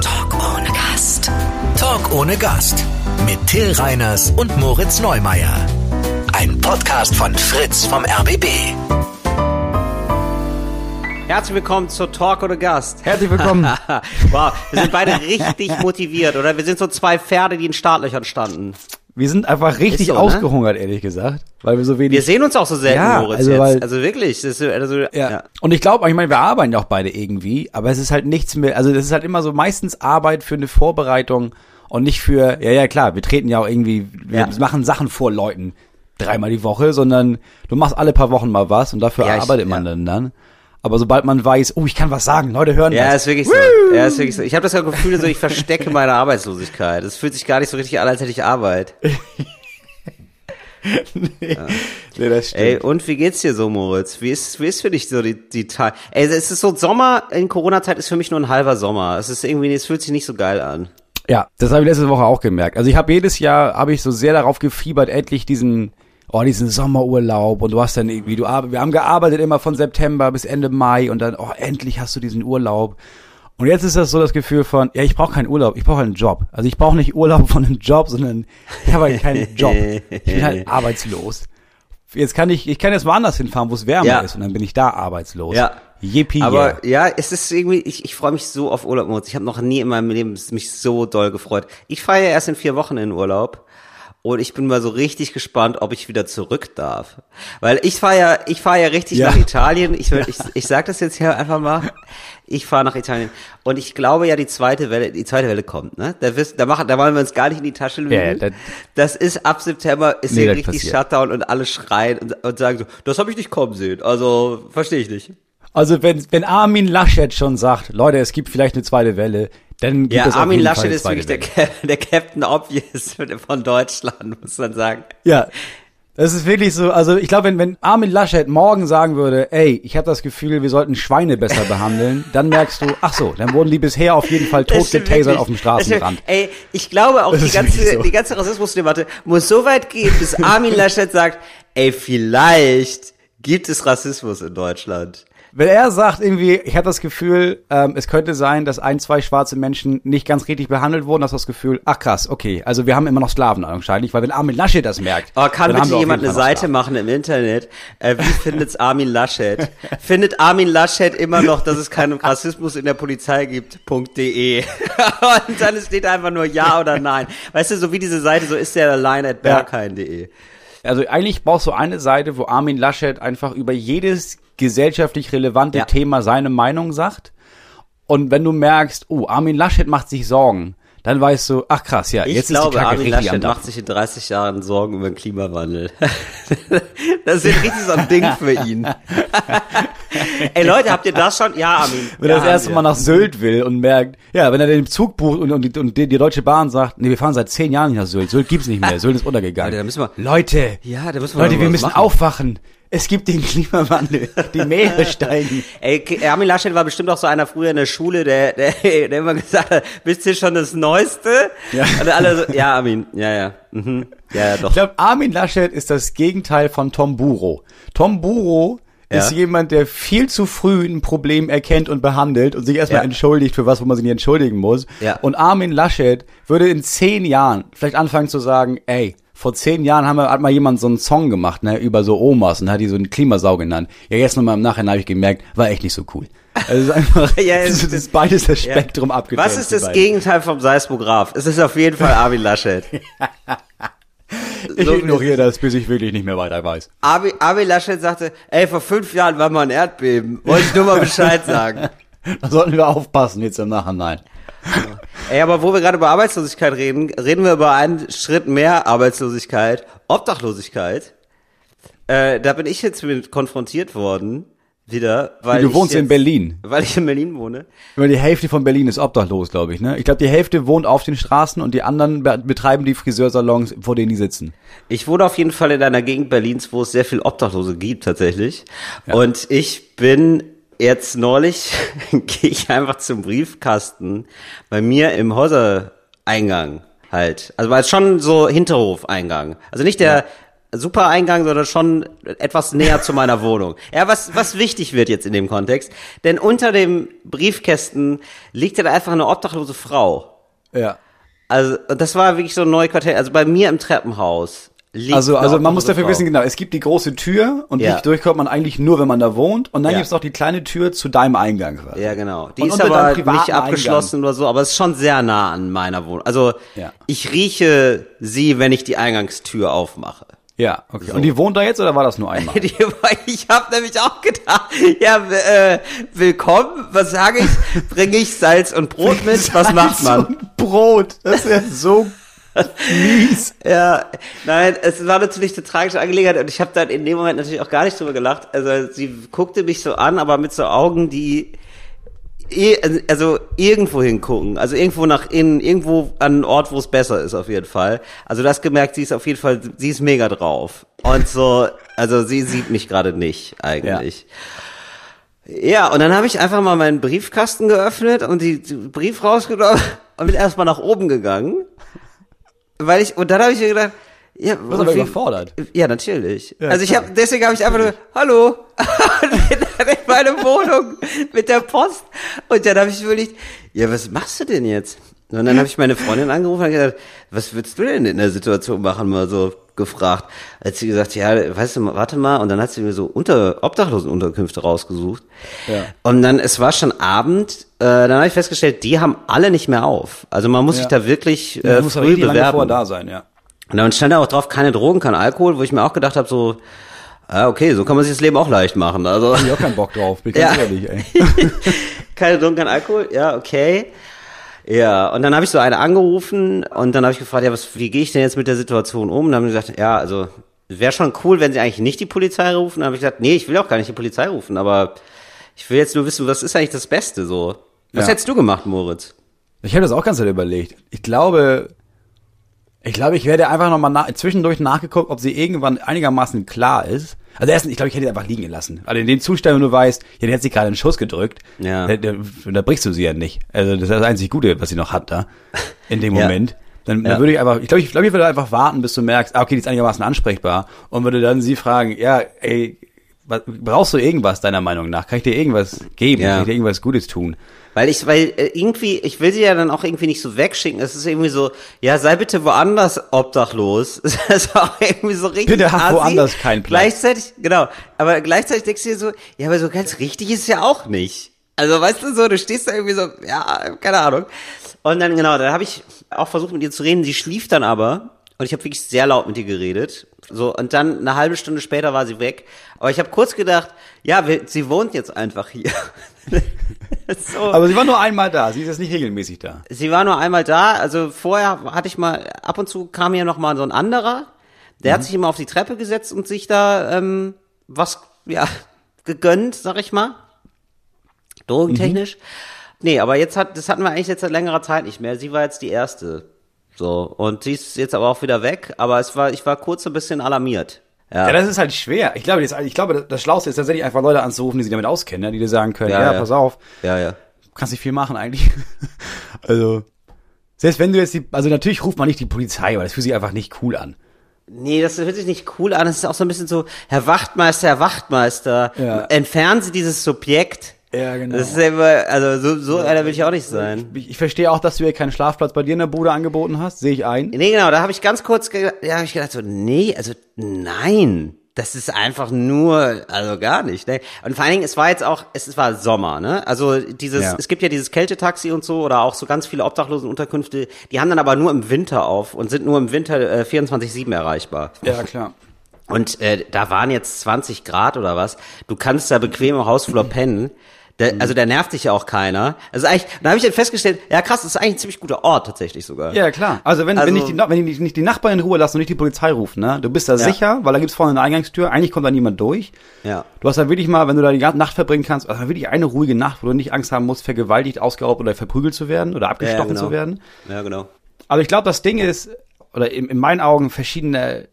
Talk ohne Gast. Talk ohne Gast. Mit Till Reiners und Moritz Neumeier. Ein Podcast von Fritz vom RBB. Herzlich willkommen zur Talk ohne Gast. Herzlich willkommen. wow, wir sind beide richtig motiviert, oder? Wir sind so zwei Pferde, die in Startlöchern standen. Wir sind einfach richtig so, ne? ausgehungert, ehrlich gesagt, weil wir so wenig. Wir sehen uns auch so selten, Ja, Moritz, also jetzt. weil- also wirklich. Ist, also, ja. ja. Und ich glaube, ich meine, wir arbeiten ja auch beide irgendwie, aber es ist halt nichts mehr, also das ist halt immer so meistens Arbeit für eine Vorbereitung und nicht für, ja, ja, klar, wir treten ja auch irgendwie, wir Ja. machen Sachen vor Leuten dreimal die Woche, sondern du machst alle paar Wochen mal was und dafür Ja, ich- arbeitet man dann dann. Aber sobald man weiß, oh, ich kann was sagen, Leute hören Ja, das. ist wirklich so. Ja, ist wirklich so. Ich habe das Gefühl, so ich verstecke meine Arbeitslosigkeit. Es fühlt sich gar nicht so richtig an, als hätte ich Arbeit. Nee, das stimmt. Ey, und wie geht's dir so, Moritz? Wie ist, wie ist für dich so die, die Tage? Ey, es ist so Sommer in Corona-Zeit ist für mich nur ein halber Sommer. Es ist irgendwie, es fühlt sich nicht so geil an. Ja, das habe ich letzte Woche auch gemerkt. Also ich habe jedes Jahr habe ich so sehr darauf gefiebert, endlich diesen oh diesen Sommerurlaub und du hast dann irgendwie du wir haben gearbeitet immer von September bis Ende Mai und dann oh endlich hast du diesen Urlaub. Und jetzt ist das so das Gefühl von ja, ich brauche keinen Urlaub, ich brauche einen Job. Also ich brauche nicht Urlaub von einem Job, sondern ich habe halt keinen Job. Ich bin halt arbeitslos. Jetzt kann ich ich kann jetzt woanders hinfahren, wo es wärmer Ja. ist und dann bin ich da arbeitslos. Ja. Yippie. Aber ja, es ist irgendwie, ich, ich freue mich so auf Urlaub. Ich habe noch nie in meinem Leben mich so doll gefreut. Ich fahre ja erst in vier Wochen in Urlaub. Und ich bin mal so richtig gespannt, ob ich wieder zurück darf. Weil ich fahre ja, ich fahre ja richtig Ja. nach Italien. Ich, ich, ich sag das jetzt hier einfach mal. Ich fahre nach Italien. Und ich glaube ja, die zweite Welle, die zweite Welle kommt, ne? Da, wirst, da, machen, da wollen wir uns gar nicht in die Tasche lügen. Ja, das- das ist ab September, ist Nee, hier richtig passiert. Shutdown und alle schreien und, und sagen so, das habe ich nicht kommen sehen. Also, verstehe ich nicht. Also wenn, wenn Armin Laschet schon sagt, Leute, es gibt vielleicht eine zweite Welle, dann Ja, Armin Laschet ist wirklich der, der Captain Obvious von Deutschland, muss man sagen. Ja, das ist wirklich so, also ich glaube, wenn, wenn Armin Laschet morgen sagen würde, ey, ich habe das Gefühl, wir sollten Schweine besser behandeln, dann merkst du, ach so, dann wurden die bisher auf jeden Fall totgetasert wirklich. auf dem Straßenrand. Ey, ich glaube auch, Das die ganze, so. die ganze Rassismusdebatte muss so weit gehen, bis Armin Laschet sagt, ey, vielleicht gibt es Rassismus in Deutschland. Wenn er sagt irgendwie, ich habe das Gefühl, ähm, es könnte sein, dass ein, zwei schwarze Menschen nicht ganz richtig behandelt wurden, hast du das Gefühl, ach krass, okay, also wir haben immer noch Sklaven anscheinend, weil wenn Armin Laschet das merkt, Aber kann bitte jemand eine Seite Sklaven. machen im Internet? Äh, wie findet's Armin Laschet? Findet Armin Laschet immer noch, dass es keinen Rassismus in der Polizei gibt? .de. Und dann steht einfach nur ja oder nein. Weißt du, so wie diese Seite, so ist der allein at berghain.de. Also eigentlich brauchst du eine Seite, wo Armin Laschet einfach über jedes gesellschaftlich relevante Ja. Thema seine Meinung sagt. Und wenn du merkst, oh, Armin Laschet macht sich Sorgen, dann weißt du, ach krass, ja, Ich jetzt glaube, ist die Kacke Armin richtig Laschet macht sich in 30 Jahren Sorgen über den Klimawandel. das ist richtig so ein Ding für ihn. Ey Leute, habt ihr das schon? Ja, Armin. Wenn ja, er das erste. Mal nach Sylt will und merkt, ja, wenn er den Zug bucht und, und, die, und die, die Deutsche Bahn sagt, nee, wir fahren seit zehn Jahren nicht nach Sylt, Sylt gibt's nicht mehr, Sylt ist untergegangen. Alter, da müssen wir- Leute, Ja, da müssen wir Leute, wir müssen machen. aufwachen. Es gibt den Klimawandel, die Meere steigen. Ey, Armin Laschet war bestimmt auch so einer früher in der Schule, der, der, der immer gesagt hat, bist du schon das Neueste? Ja. Und alle so, ja, Armin, ja, ja, mhm. ja, ja, doch. Ich glaube, Armin Laschet ist das Gegenteil von Tom Buro. Tom Buro Ja. ist jemand, der viel zu früh ein Problem erkennt und behandelt und sich erstmal Ja. entschuldigt für was, wo man sich nicht entschuldigen muss. Ja. Und Armin Laschet würde in zehn Jahren vielleicht anfangen zu sagen, ey, vor zehn Jahren haben wir, hat mal jemand so einen Song gemacht, ne, über so Omas und hat die so einen Klimasau genannt. Ja, jetzt nochmal im Nachhinein habe ich gemerkt, war echt nicht so cool. Also es ist einfach, Ja, es ist, ist- beides das Ja. Spektrum abgetrennt. Was ist das beiden. Gegenteil vom Seismograph? Es ist auf jeden Fall Armin Laschet. Ich So- ignoriere das, bis ich wirklich nicht mehr weiter weiß. Armin, Armin Laschet sagte, ey, vor fünf Jahren war mal ein Erdbeben. Wollte ich nur mal Bescheid sagen. Da sollten wir aufpassen jetzt im Nachhinein. Ey, aber wo wir gerade über Arbeitslosigkeit reden, reden wir über einen Schritt mehr Arbeitslosigkeit, Obdachlosigkeit. Äh, da bin ich jetzt mit konfrontiert worden, wieder, weil Du wohnst jetzt, in Berlin. Weil ich in Berlin wohne. Über die Hälfte von Berlin ist obdachlos, glaube ich. Ne? Ich glaube, die Hälfte wohnt auf den Straßen und die anderen be betreiben die Friseursalons, vor denen die sitzen. Ich wohne auf jeden Fall in einer Gegend Berlins, wo es sehr viel Obdachlose gibt tatsächlich. Und ich bin jetzt neulich, gehe ich einfach zum Briefkasten bei mir im Häusereingang halt. Also war es schon so Hinterhofeingang. Also nicht der super Eingang, sondern schon etwas näher zu meiner Wohnung. Ja, was, was wichtig wird jetzt in dem Kontext. Denn unter dem Briefkästen liegt ja da einfach eine obdachlose Frau. Ja. Also, und das war wirklich so ein Neuquartier. Also bei mir im Treppenhaus Also, also man muss dafür Frau. wissen, genau, es gibt die große Tür und Ja. durch durchkommt man eigentlich nur, wenn man da wohnt. Und dann Ja. gibt's noch die kleine Tür zu deinem Eingang. quasi. Ja, genau. Die Und ist aber nicht abgeschlossen oder so, aber es ist schon sehr nah an meiner Wohnung. Also Ja. ich rieche sie, wenn ich die Eingangstür aufmache. Ja, okay. Und die wohnt da jetzt oder war das nur einmal? Die, ich habe nämlich auch gedacht, ja, äh, willkommen, was sage ich? Bringe ich Salz und Brot mit? Was macht man? So ein Brot. Das ist ja so mies. Ja, nein, es war natürlich eine tragische Angelegenheit und ich habe dann in dem Moment natürlich auch gar nicht drüber gelacht. Also sie guckte mich so an, aber mit so Augen, die eh- also irgendwo hingucken, also irgendwo nach innen, irgendwo an einen Ort, wo es besser ist auf jeden Fall. Also das gemerkt, sie ist auf jeden Fall, sie ist mega drauf und so, also sie sieht mich gerade nicht eigentlich. Ja. und dann habe ich einfach mal meinen Briefkasten geöffnet und die, die Brief rausgenommen und bin erstmal nach oben gegangen. Weil ich, und dann habe ich mir gedacht, ja, Du bist aber wie- überfordert. Ja, natürlich. Ja, also ich habe, deswegen habe ich einfach nur, hallo, und bin dann in meine Wohnung mit der Post. Und dann habe ich überlegt, ja, was machst du denn jetzt? Und dann habe ich meine Freundin angerufen und gesagt, was würdest du denn in der Situation machen? Mal so gefragt. Als sie gesagt, ja, weißt du, warte mal. Und dann hat sie mir so unter Obdachlosenunterkünfte rausgesucht. Ja. Und dann, es war schon Abend, äh, dann habe ich festgestellt, die haben alle nicht mehr auf. Also man muss Ja. sich da wirklich Ja, äh, aber früh lange bewerben. vorher da sein, ja. Und dann stand da auch drauf, keine Drogen, kein Alkohol, wo ich mir auch gedacht habe, so, ah, okay, so kann man sich das Leben auch leicht machen. Also ich auch keinen Bock drauf, bin ganz Ja. ehrlich, ey. keine Drogen, kein Alkohol, ja, okay. Ja, und dann habe ich so eine angerufen und dann habe ich gefragt, ja, was, wie gehe ich denn jetzt mit der Situation um? Und dann haben die gesagt, ja, also wäre schon cool, wenn sie eigentlich nicht die Polizei rufen. Dann habe ich gesagt, nee, ich will auch gar nicht die Polizei rufen, aber ich will jetzt nur wissen, was ist eigentlich das Beste so? Was Ja. hättest du gemacht, Moritz? Ich habe das auch ganz überlegt. Ich glaube, ich glaube, ich werde einfach nochmal nach, zwischendurch nachgeguckt, ob sie irgendwann einigermaßen klar ist. Also erstens, ich glaube, ich hätte sie einfach liegen gelassen. Also in dem Zustand, wenn du weißt, ja, die hat sie gerade einen Schuss gedrückt, Ja. da, da, da brichst du sie ja nicht. Also das ist das einzig Gute, was sie noch hat da, in dem Ja. Moment. Dann, Ja. dann würde ich einfach, ich glaube, ich, glaube, ich würde einfach warten, bis du merkst, ah, okay, die ist einigermaßen ansprechbar und würde dann sie fragen, ja, ey, was, brauchst du irgendwas deiner Meinung nach? Kann ich dir irgendwas geben? Ja. Kann ich dir irgendwas Gutes tun? Weil ich, weil äh, irgendwie, ich will sie ja dann auch irgendwie nicht so wegschicken. Es ist irgendwie so, ja, sei bitte woanders obdachlos. Das ist auch irgendwie so richtig. Bitte hab woanders keinen Platz. Gleichzeitig, genau. Aber gleichzeitig denkst du dir so, ja, aber so ganz richtig ist es ja auch nicht. Also weißt du so, du stehst da irgendwie so, ja, keine Ahnung. Und dann genau, dann habe ich auch versucht mit ihr zu reden. Sie schlief dann aber und ich habe wirklich sehr laut mit ihr geredet. So und dann eine halbe Stunde später war sie weg. Aber ich habe kurz gedacht, ja, wir, sie wohnt jetzt einfach hier. so. Aber sie war nur einmal da, sie ist jetzt nicht regelmäßig da. Sie war nur einmal da, also vorher hatte ich mal, ab und zu kam hier noch mal so ein anderer, der Mhm. hat sich immer auf die Treppe gesetzt und sich da ähm, was, ja, gegönnt, sag ich mal. Drogentechnisch. Mhm. Nee, aber jetzt hat, das hatten wir eigentlich jetzt seit längerer Zeit nicht mehr. Sie war jetzt die erste. So. Und sie ist jetzt aber auch wieder weg, aber es war, ich war kurz ein bisschen alarmiert. Ja. Ja, das ist halt schwer. Ich glaube, das, ich glaube, das Schlauste ist tatsächlich einfach Leute anzurufen, die sich damit auskennen, ne? die dir sagen können, Ja, ja, ja. pass auf, ja, ja. kannst nicht viel machen eigentlich. also, selbst wenn du jetzt die, also natürlich ruft man nicht die Polizei, weil das fühlt sich einfach nicht cool an. Nee, das hört sich nicht cool an. Es ist auch so ein bisschen so, Herr Wachtmeister, Herr Wachtmeister, Ja. entfernen Sie dieses Subjekt. Ja, genau. Das ist ja immer, also so, so einer will ich auch nicht sein. Ich, ich verstehe auch, dass du ihr keinen Schlafplatz bei dir in der Bude angeboten hast, sehe ich ein. Nee, genau, da habe ich ganz kurz, ge ja, hab ich gedacht so, nee, also nein, das ist einfach nur, also gar nicht. Ne? Und vor allen Dingen, es war jetzt auch, es war Sommer, ne? Also dieses, Ja. es gibt ja dieses Kältetaxi und so oder auch so ganz viele Obdachlosenunterkünfte, die haben dann aber nur im Winter auf und sind nur im Winter äh, 24/7 erreichbar. Ja, klar. Und äh, da waren jetzt 20 Grad oder was. Du kannst da bequem im Hausflur pennen. Da, also da nervt dich ja auch keiner. Also eigentlich, da habe ich dann festgestellt, ja krass, das ist eigentlich ein ziemlich guter Ort tatsächlich sogar. Ja, klar. Also wenn, Also- wenn, nicht die, wenn die nicht die Nachbarn in Ruhe lassen und nicht die Polizei rufen, ne? Du bist da Ja. sicher, weil da gibt's vorne eine Eingangstür, eigentlich kommt da niemand durch. Ja. Du hast da wirklich mal, wenn du da die ganze Nacht verbringen kannst, also wirklich eine ruhige Nacht, wo du nicht Angst haben musst, vergewaltigt, ausgeraubt oder verprügelt zu werden oder abgestochen genau. zu werden. Ja, genau. Aber ich glaube, das Ding ist, oder in, in meinen Augen verschiedene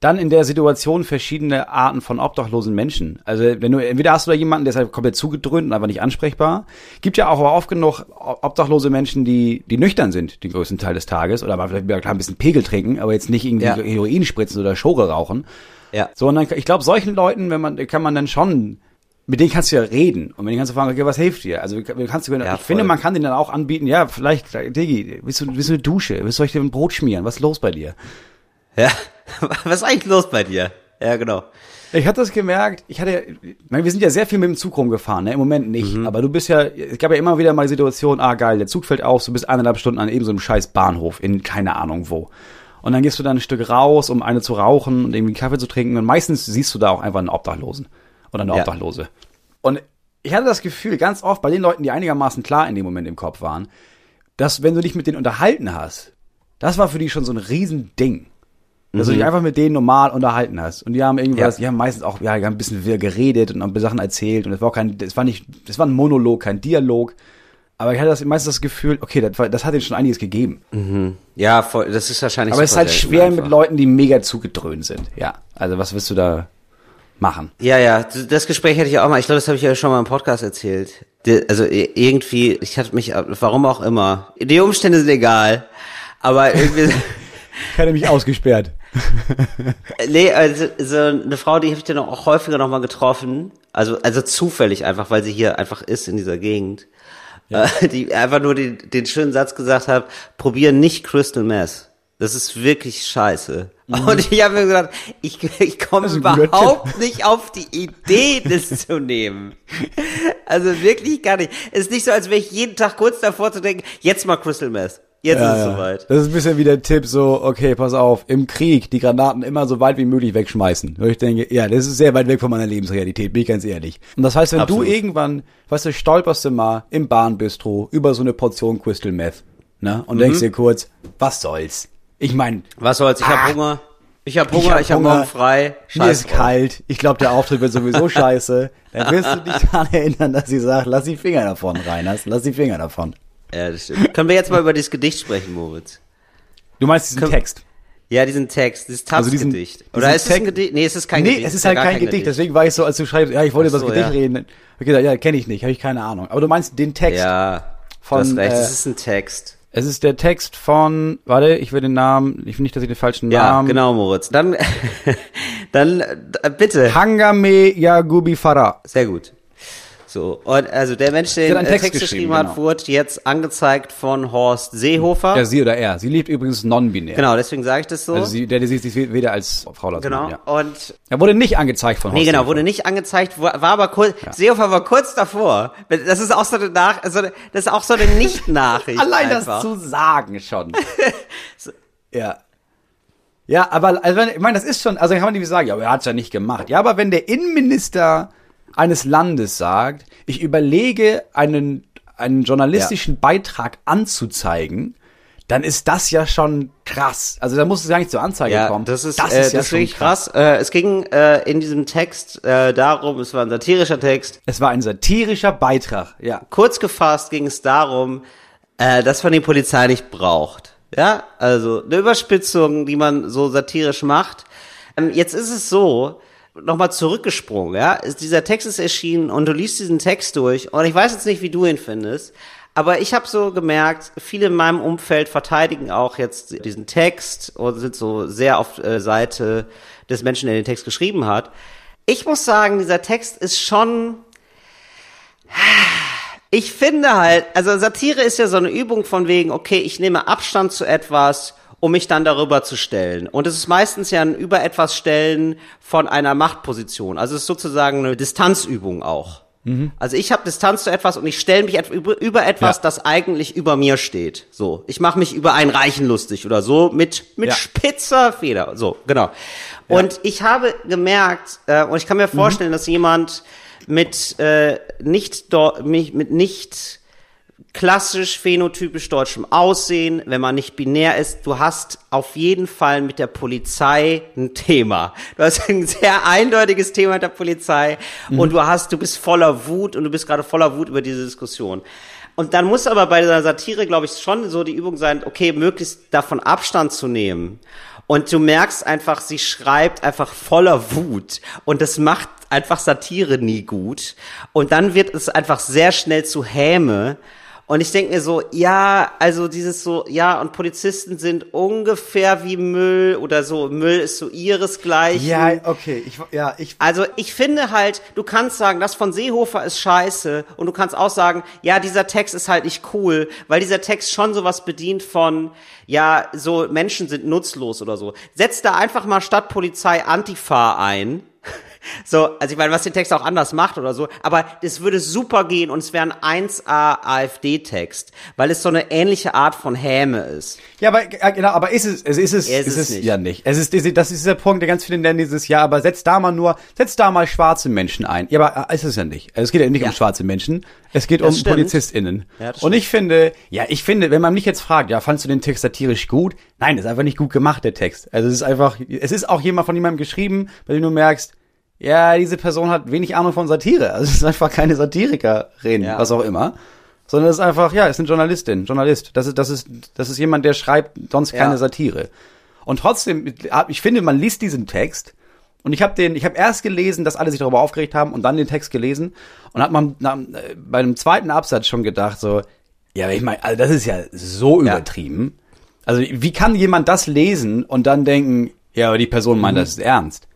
dann in der Situation verschiedene Arten von obdachlosen Menschen. Also wenn du entweder hast du da jemanden, der ist halt komplett zugedröhnt und einfach nicht ansprechbar. Gibt ja auch aber oft genug obdachlose Menschen, die die nüchtern sind den größten Teil des Tages oder mal vielleicht ein bisschen Pegel trinken, aber jetzt nicht irgendwie Ja. Heroin spritzen oder Schore rauchen. Ja. So und dann, ich glaube, solchen Leuten, wenn man kann man dann schon mit denen kannst du ja reden und mit denen kannst du fragen, okay, was hilft dir? Also kannst du, Ja, ich finde, voll. man kann denen dann auch anbieten, ja, vielleicht, Diggi, willst du, willst du eine Dusche? Willst du euch dir ein Brot schmieren? Was ist los bei dir? Ja. Was ist eigentlich los bei dir? Ja, genau. Ich hatte das gemerkt, ich hatte, wir sind ja sehr viel mit dem Zug rumgefahren, ne? im Moment nicht, aber du bist ja, es gab ja immer wieder mal die Situation, ah geil, der Zug fällt aus, du bist eineinhalb Stunden an eben so einem scheiß Bahnhof in keine Ahnung wo. Und dann gehst du dann ein Stück raus, um eine zu rauchen und irgendwie einen Kaffee zu trinken und meistens siehst du da auch einfach einen Obdachlosen oder eine Ja. Obdachlose. Und ich hatte das Gefühl, ganz oft bei den Leuten, die einigermaßen klar in dem Moment im Kopf waren, dass wenn du dich mit denen unterhalten hast, das war für die schon so ein Riesending. Dass du dich einfach mit denen normal unterhalten hast. Und die haben irgendwas, Ja. die haben meistens auch, ja, die haben ein bisschen geredet und haben Sachen erzählt. Und es war auch kein, es war nicht, es war ein Monolog, kein Dialog. Aber ich hatte das meistens das Gefühl, okay, das, war, das hat ihnen schon einiges gegeben. Ja, voll, das ist wahrscheinlich Aber es ist halt schwer einfach. mit Leuten, die mega zugedröhnt sind. Ja. Also was willst du da machen? Ja, ja, das Gespräch hatte ich auch mal, ich glaube, das habe ich ja schon mal im Podcast erzählt. Also i- irgendwie, ich hatte mich, warum auch immer, die Umstände sind egal, aber irgendwie, Ich hatte mich ausgesperrt. nee, also so eine Frau, die habe ich dann auch häufiger noch mal getroffen, also also zufällig einfach, weil sie hier einfach ist in dieser Gegend, äh, die einfach nur den, den schönen Satz gesagt hat, probier nicht Crystal Meth. Das ist wirklich scheiße. Und ich habe mir gesagt, ich, ich komme Mhm. Überhaupt nicht auf die Idee, das zu nehmen. Also wirklich gar nicht. Es ist nicht so, als wäre ich jeden Tag kurz davor zu denken, jetzt mal Crystal Meth. Jetzt ist es soweit. Das ist ein bisschen wie der Tipp so, okay, pass auf, im Krieg die Granaten immer so weit wie möglich wegschmeißen. Und ich denke, ja, das ist sehr weit weg von meiner Lebensrealität, bin ich ganz ehrlich. Und das heißt, wenn Absolut. du irgendwann, weißt du, stolperst du mal im Bahnbistro über so eine Portion Crystal Meth, ne, und Mhm. denkst dir kurz, was soll's? Ich mein, Was soll's? Ich Ah. hab Hunger. Ich hab Ich Hunger, hab ich hab Hunger. morgen frei. mir ist Scheiß drauf. kalt, ich glaube, der Auftritt wird sowieso scheiße. Dann wirst du dich daran erinnern, dass sie sagt, lass die Finger davon, Reiners, lass die Finger davon. Ja, das stimmt. Können wir jetzt mal über dieses Gedicht sprechen, Moritz? Du meinst diesen Komm- Text? Ja, diesen Text, dieses Also Taz-Gedicht. diesen Oder ist es ein Gedicht? Nee, es ist kein nee, Gedicht. es ist ja halt kein Gedicht, deswegen war ich so, als du schreibst, ja, ich wollte Ach über das so, Gedicht ja. reden. Okay, ja, kenne ich nicht, habe ich keine Ahnung. Aber du meinst den Text. Ja, Von, du hast recht, äh, es ist ein Text. Es ist der Text von, warte, ich will den Namen, ich will nicht, dass ich den falschen Ja, Namen. genau, Moritz. Dann, dann, äh, bitte. Hangame Yagubi Farah. Sehr gut. So, und also der Mensch, der hat den einen Text, Text geschrieben geschrieben, hat, genau. wurde jetzt angezeigt von Horst Seehofer. Ja, sie oder er. Sie lebt übrigens non-binär. genau, deswegen sage ich das so. Also sie, der, der sieht sich weder als Frau als genau. Ja. Und Er wurde nicht angezeigt von Nee, Horst genau, Seehofer. wurde nicht angezeigt, war aber kurz, Seehofer war kurz davor. Das ist auch so eine Nach, also das ist auch so eine Nicht-Nachricht. Allein einfach. das zu sagen schon. ja. Ja, aber also, ich meine, das ist schon, also kann man nicht sagen, ja, aber er hat's ja nicht gemacht. Ja, aber wenn der Innenminister eines Landes sagt, ich überlege einen einen journalistischen Beitrag anzuzeigen, dann ist das ja schon krass. Also da muss es ja nicht zur Anzeige Ja, kommen. das ist, das äh, ist ja das ist schon wirklich krass. Äh, es ging äh, in diesem Text äh, darum, es war ein satirischer Text. Es war ein satirischer Beitrag, ja. Kurz gefasst ging es darum, äh, dass man die Polizei nicht braucht. Ja, also eine Überspitzung, die man so satirisch macht. Ähm, jetzt ist es so, nochmal zurückgesprungen, ja, ist, dieser Text ist erschienen und du liest diesen Text durch und ich weiß jetzt nicht, wie du ihn findest, aber ich habe so gemerkt, viele in meinem Umfeld verteidigen auch jetzt diesen Text und sind so sehr auf äh, Seite des Menschen, der den Text geschrieben hat. Ich muss sagen, dieser Text ist schon ich finde halt, also Satire ist ja so eine Übung von wegen, okay, ich nehme Abstand zu etwas, um mich dann darüber zu stellen. Und es ist meistens ja ein über etwas stellen von einer Machtposition. Also es ist sozusagen eine Distanzübung auch. Also ich habe Distanz zu etwas und ich stelle mich über, über etwas, Ja. das eigentlich über mir steht. So, ich mache mich über einen Reichen lustig oder so mit mit Ja. spitzer Feder. So, genau. Und ich habe gemerkt äh, und ich kann mir vorstellen, dass jemand mit äh, nicht mit mit nicht klassisch phänotypisch deutschem Aussehen, wenn man nicht binär ist, du hast auf jeden Fall mit der Polizei ein Thema. Du hast ein sehr eindeutiges Thema mit der Polizei und du hast, du bist voller Wut und du bist gerade voller Wut über diese Diskussion. Und dann muss aber bei dieser Satire, glaube ich, schon so die Übung sein, okay, möglichst davon Abstand zu nehmen Und du merkst einfach, sie schreibt einfach voller Wut. Und das macht einfach Satire nie gut. Und dann wird es einfach sehr schnell zu Häme. Und ich denke mir so, ja, also dieses so, ja, und Polizisten sind ungefähr wie Müll oder so, Müll ist so ihresgleichen. Ja, okay, ich, ja, ich. Also ich finde halt, du kannst sagen, das von Seehofer ist scheiße und du kannst auch sagen, ja, dieser Text ist halt nicht cool, weil dieser Text schon sowas bedient von, ja, so Menschen sind nutzlos oder so. Setz da einfach mal Stadtpolizei Antifa ein so, also ich meine, was den Text auch anders macht oder so, aber es würde super gehen und es wäre ein 1A AfD-Text, weil es so eine ähnliche Art von Häme ist. Ja, aber äh, genau, aber ist es, es ist es, ist es nicht. ja nicht. Es ist das ist der Punkt, der ganz viele nennen dieses Jahr, aber setz da mal nur, setz da mal schwarze Menschen ein. Ja, aber äh, ist es ja nicht. Also es geht ja nicht Ja. um schwarze Menschen, es geht Das um stimmt. PolizistInnen. Ja, und ich finde, ja, ich finde, wenn man mich jetzt fragt, ja, fandst du den Text satirisch gut? Nein, ist einfach nicht gut gemacht, der Text. Also es ist einfach, es ist auch jemand von jemandem geschrieben, bei dem du merkst, ja, diese Person hat wenig Ahnung von Satire. Also es ist einfach keine Satirikerin, Ja. was auch immer. Sondern es ist einfach, ja, es ist eine Journalistin, Journalist. Das ist, das ist, das ist jemand, der schreibt sonst keine Ja. Satire. Und trotzdem, ich finde, man liest diesen Text und ich habe den, ich habe erst gelesen, dass alle sich darüber aufgeregt haben und dann den Text gelesen und hat man na, äh, bei einem zweiten Absatz schon gedacht so, ja, ich meine, also das ist ja so Ja. übertrieben. Also wie kann jemand das lesen und dann denken, ja, aber die Person Mhm. meint das ist ernst?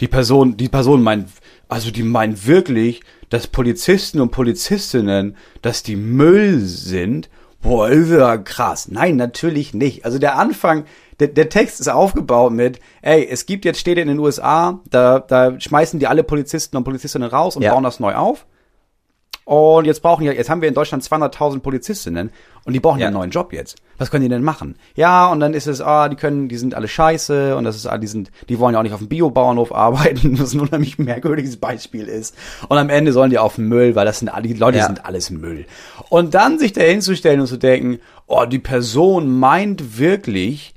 Die Person, die Person meint, also die meint wirklich, dass Polizisten und Polizistinnen, dass die Müll sind. Boah, ist ja krass. Nein, natürlich nicht. Also der Anfang, der, der Text ist aufgebaut mit, ey, es gibt jetzt Städte in den USA, da, da schmeißen die alle Polizisten und Polizistinnen raus und Ja. bauen das neu auf. Und jetzt brauchen ja, jetzt haben wir in Deutschland 200.000 Polizistinnen und die brauchen ja. Ja. einen neuen Job jetzt. Was können die denn machen? Ja, und dann ist es, ah, die können, die sind alle scheiße und das ist, ah, die sind, die wollen ja auch nicht auf dem Biobauernhof arbeiten, was ein unheimlich merkwürdiges Beispiel ist. Und am Ende sollen die auf den Müll, weil das sind alle, die Leute Ja. sind alles Müll. Und dann sich da hinzustellen und zu denken, oh, die Person meint wirklich,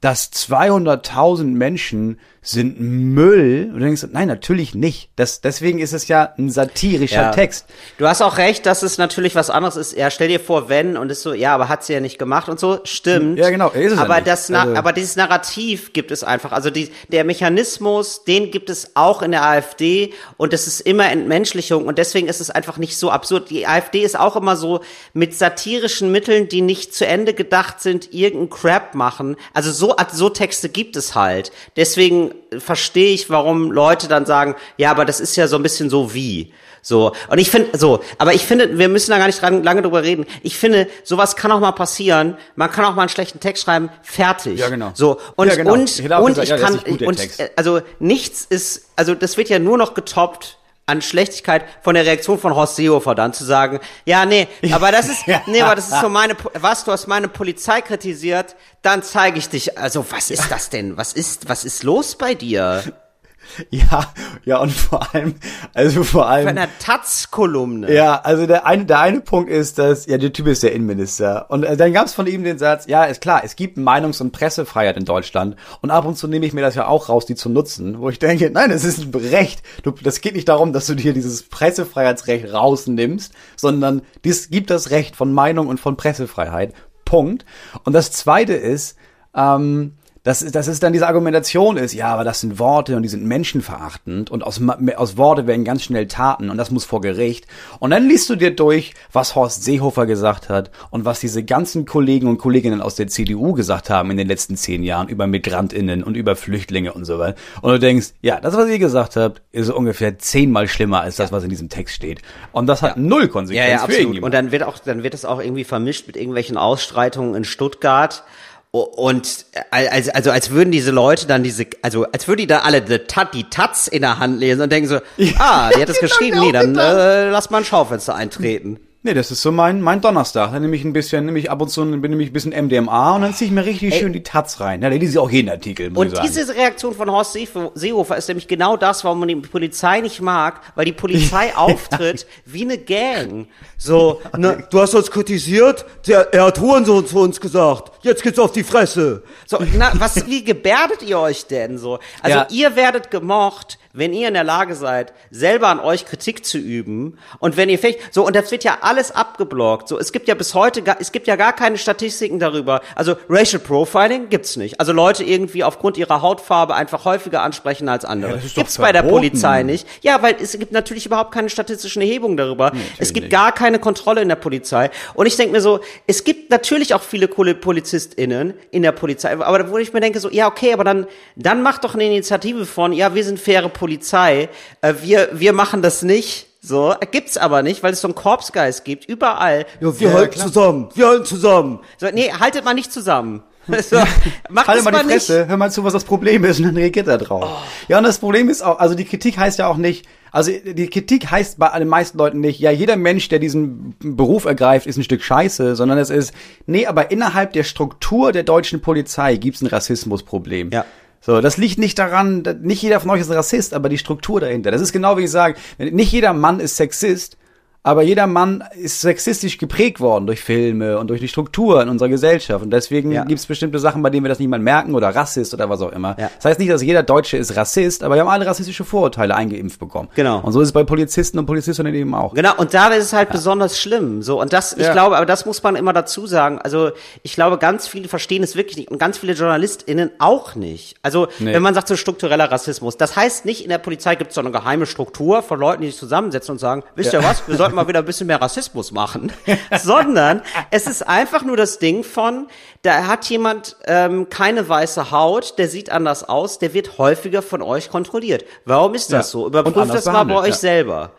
dass 200.000 Menschen sind Müll. Und du denkst, nein, natürlich nicht. Das, deswegen ist es ja ein satirischer Ja. Text. Du hast auch recht, dass es natürlich was anderes ist. Ja, stell dir vor, wenn und ist so, ja, aber hat sie ja nicht gemacht und so. Stimmt. Ja, genau, ist es ja aber nicht. das, Also- aber dieses Narrativ gibt es einfach. Also die, der Mechanismus, den gibt es auch in der AfD und das ist immer Entmenschlichung und deswegen ist es einfach nicht so absurd. Die AfD ist auch immer so mit satirischen Mitteln, die nicht zu Ende gedacht sind, irgendeinen Crap machen. Also so, so Texte gibt es halt. Deswegen verstehe ich, warum Leute dann sagen, ja, aber das ist ja so ein bisschen so wie. So. Und ich finde, so, aber ich finde, wir müssen da gar nicht dran, lange drüber reden. Ich finde, sowas kann auch mal passieren. Man kann auch mal einen schlechten Text schreiben, fertig. Ja, genau. So. Und, Ja, genau. und, Ich und gesagt, ich ja, kann, gut, und, also nichts ist, also das wird ja nur noch getoppt an Schlechtigkeit von der Reaktion von Horst Seehofer dann zu sagen, ja, nee, aber das ist, nee, aber das ist so meine, was, du hast meine Polizei kritisiert, dann zeige ich dich, also was ist das denn? Was ist, was ist los bei dir? Ja, ja, und vor allem, also vor allem. einer Taz-Kolumne. Ja, also der eine, der eine Punkt ist, dass, ja, der Typ ist der Innenminister. Und äh, dann gab es von ihm den Satz, ja, ist klar, es gibt Meinungs- und Pressefreiheit in Deutschland. Und ab und zu nehme ich mir das ja auch raus, die zu nutzen, wo ich denke, nein, das ist ein Recht. Du, das geht nicht darum, dass du dir dieses Pressefreiheitsrecht rausnimmst, sondern dies gibt das Recht von Meinung und von Pressefreiheit. Punkt. Und das zweite ist, ähm, dass, dass es dann diese Argumentation ist, ja, aber das sind Worte und die sind menschenverachtend und aus, aus Worte werden ganz schnell Taten und das muss vor Gericht. Und dann liest du dir durch, was Horst Seehofer gesagt hat und was diese ganzen Kollegen und Kolleginnen aus der CDU gesagt haben in den letzten zehn Jahren über MigrantInnen und über Flüchtlinge und so weiter. Und du denkst, ja, das, was ihr gesagt habt, ist ungefähr zehnmal schlimmer als das, was in diesem Text steht. Und das hat null Ja, Konsequenz ja, für absolut. Und dann wird auch, dann wird es auch irgendwie vermischt mit irgendwelchen Ausstreitungen in Stuttgart. Und äh, als, also als würden diese Leute dann diese, also als würden die da alle die, Tat, die Taz in der Hand lesen und denken so, ah, die hat es geschrieben, nee, dann äh, lass mal ein Schaufenster eintreten. Nee, das ist so mein, mein Donnerstag. Dann nehme ich ein bisschen, nehme ich ab und zu nehme ich ein bisschen MDMA und dann ziehe ich mir richtig schön die Taz rein. Ja, da lese ich auch jeden Artikel, muss ich Und sagen. diese Reaktion von Horst Seehofer- ist nämlich genau das, warum man die Polizei nicht mag, weil die Polizei auftritt wie eine Gang. So, Na, du hast uns kritisiert, der, er hat Hurensohn zu uns gesagt. Jetzt geht's auf die Fresse. So, na, was, wie gebärdet ihr euch denn so? Also Ja. ihr werdet gemocht, wenn ihr in der Lage seid, selber an euch Kritik zu üben und wenn ihr fähig, so, und das wird ja alles abgeblockt, so, es gibt ja bis heute, gar, es gibt ja gar keine Statistiken darüber, also Racial Profiling gibt's nicht, also Leute irgendwie aufgrund ihrer Hautfarbe einfach häufiger ansprechen als andere. doch gibt's bei der. Polizei nicht. Ja, weil es gibt natürlich überhaupt keine statistischen Erhebungen darüber. es gibt nicht. gar keine Kontrolle in der Polizei. Und ich denke mir so, es gibt natürlich auch viele coole PolizistInnen in der Polizei, aber wo ich mir denke so, ja, okay, aber dann, dann macht doch eine Initiative von, ja, wir sind faire Polizei, äh, wir, wir machen das nicht. So, gibt's aber nicht, weil es so einen Korpsgeist gibt, überall. Ja, wir halten zusammen, wir halten zusammen. So, nee, haltet mal nicht zusammen. So, macht Halt mal die mal nicht. Fresse, hör mal zu, was das Problem ist und dann reagiert er drauf. Ja, und das Problem ist auch, also die Kritik heißt ja auch nicht, also die Kritik heißt bei den meisten Leuten nicht, ja, jeder Mensch, der diesen Beruf ergreift, ist ein Stück Scheiße, sondern es ist, nee, aber innerhalb der Struktur der deutschen Polizei gibt's ein Rassismusproblem. Ja. So, das liegt nicht daran, da- nicht jeder von euch ist Rassist, aber die Struktur dahinter. Das ist genau wie ich sage, nicht jeder Mann ist Sexist, aber jeder Mann ist sexistisch geprägt worden durch Filme und durch die Struktur in unserer Gesellschaft. Und deswegen Ja. gibt's bestimmte Sachen, bei denen wir das mal merken oder Rassist oder was auch immer. Ja. Das heißt nicht, dass jeder Deutsche ist Rassist, aber wir haben alle rassistische Vorurteile eingeimpft bekommen. Genau. Und so ist es bei Polizisten und Polizistinnen eben auch. Genau, und da ist es halt besonders schlimm. So, und das, ich Ja. glaube, aber das muss man immer dazu sagen. Also, ich glaube, ganz viele verstehen es wirklich nicht und ganz viele JournalistInnen auch nicht. Also, Nee. wenn man sagt so struktureller Rassismus, das heißt nicht, in der Polizei gibt es so eine geheime Struktur von Leuten, die sich zusammensetzen und sagen, wisst ihr was, wir sollten mal wieder ein bisschen mehr Rassismus machen. Sondern es ist einfach nur das Ding von, da hat jemand ähm, keine weiße Haut, der sieht anders aus, der wird häufiger von euch kontrolliert. Warum ist das Ja. so? Überprüft das mal bei euch ja. selber.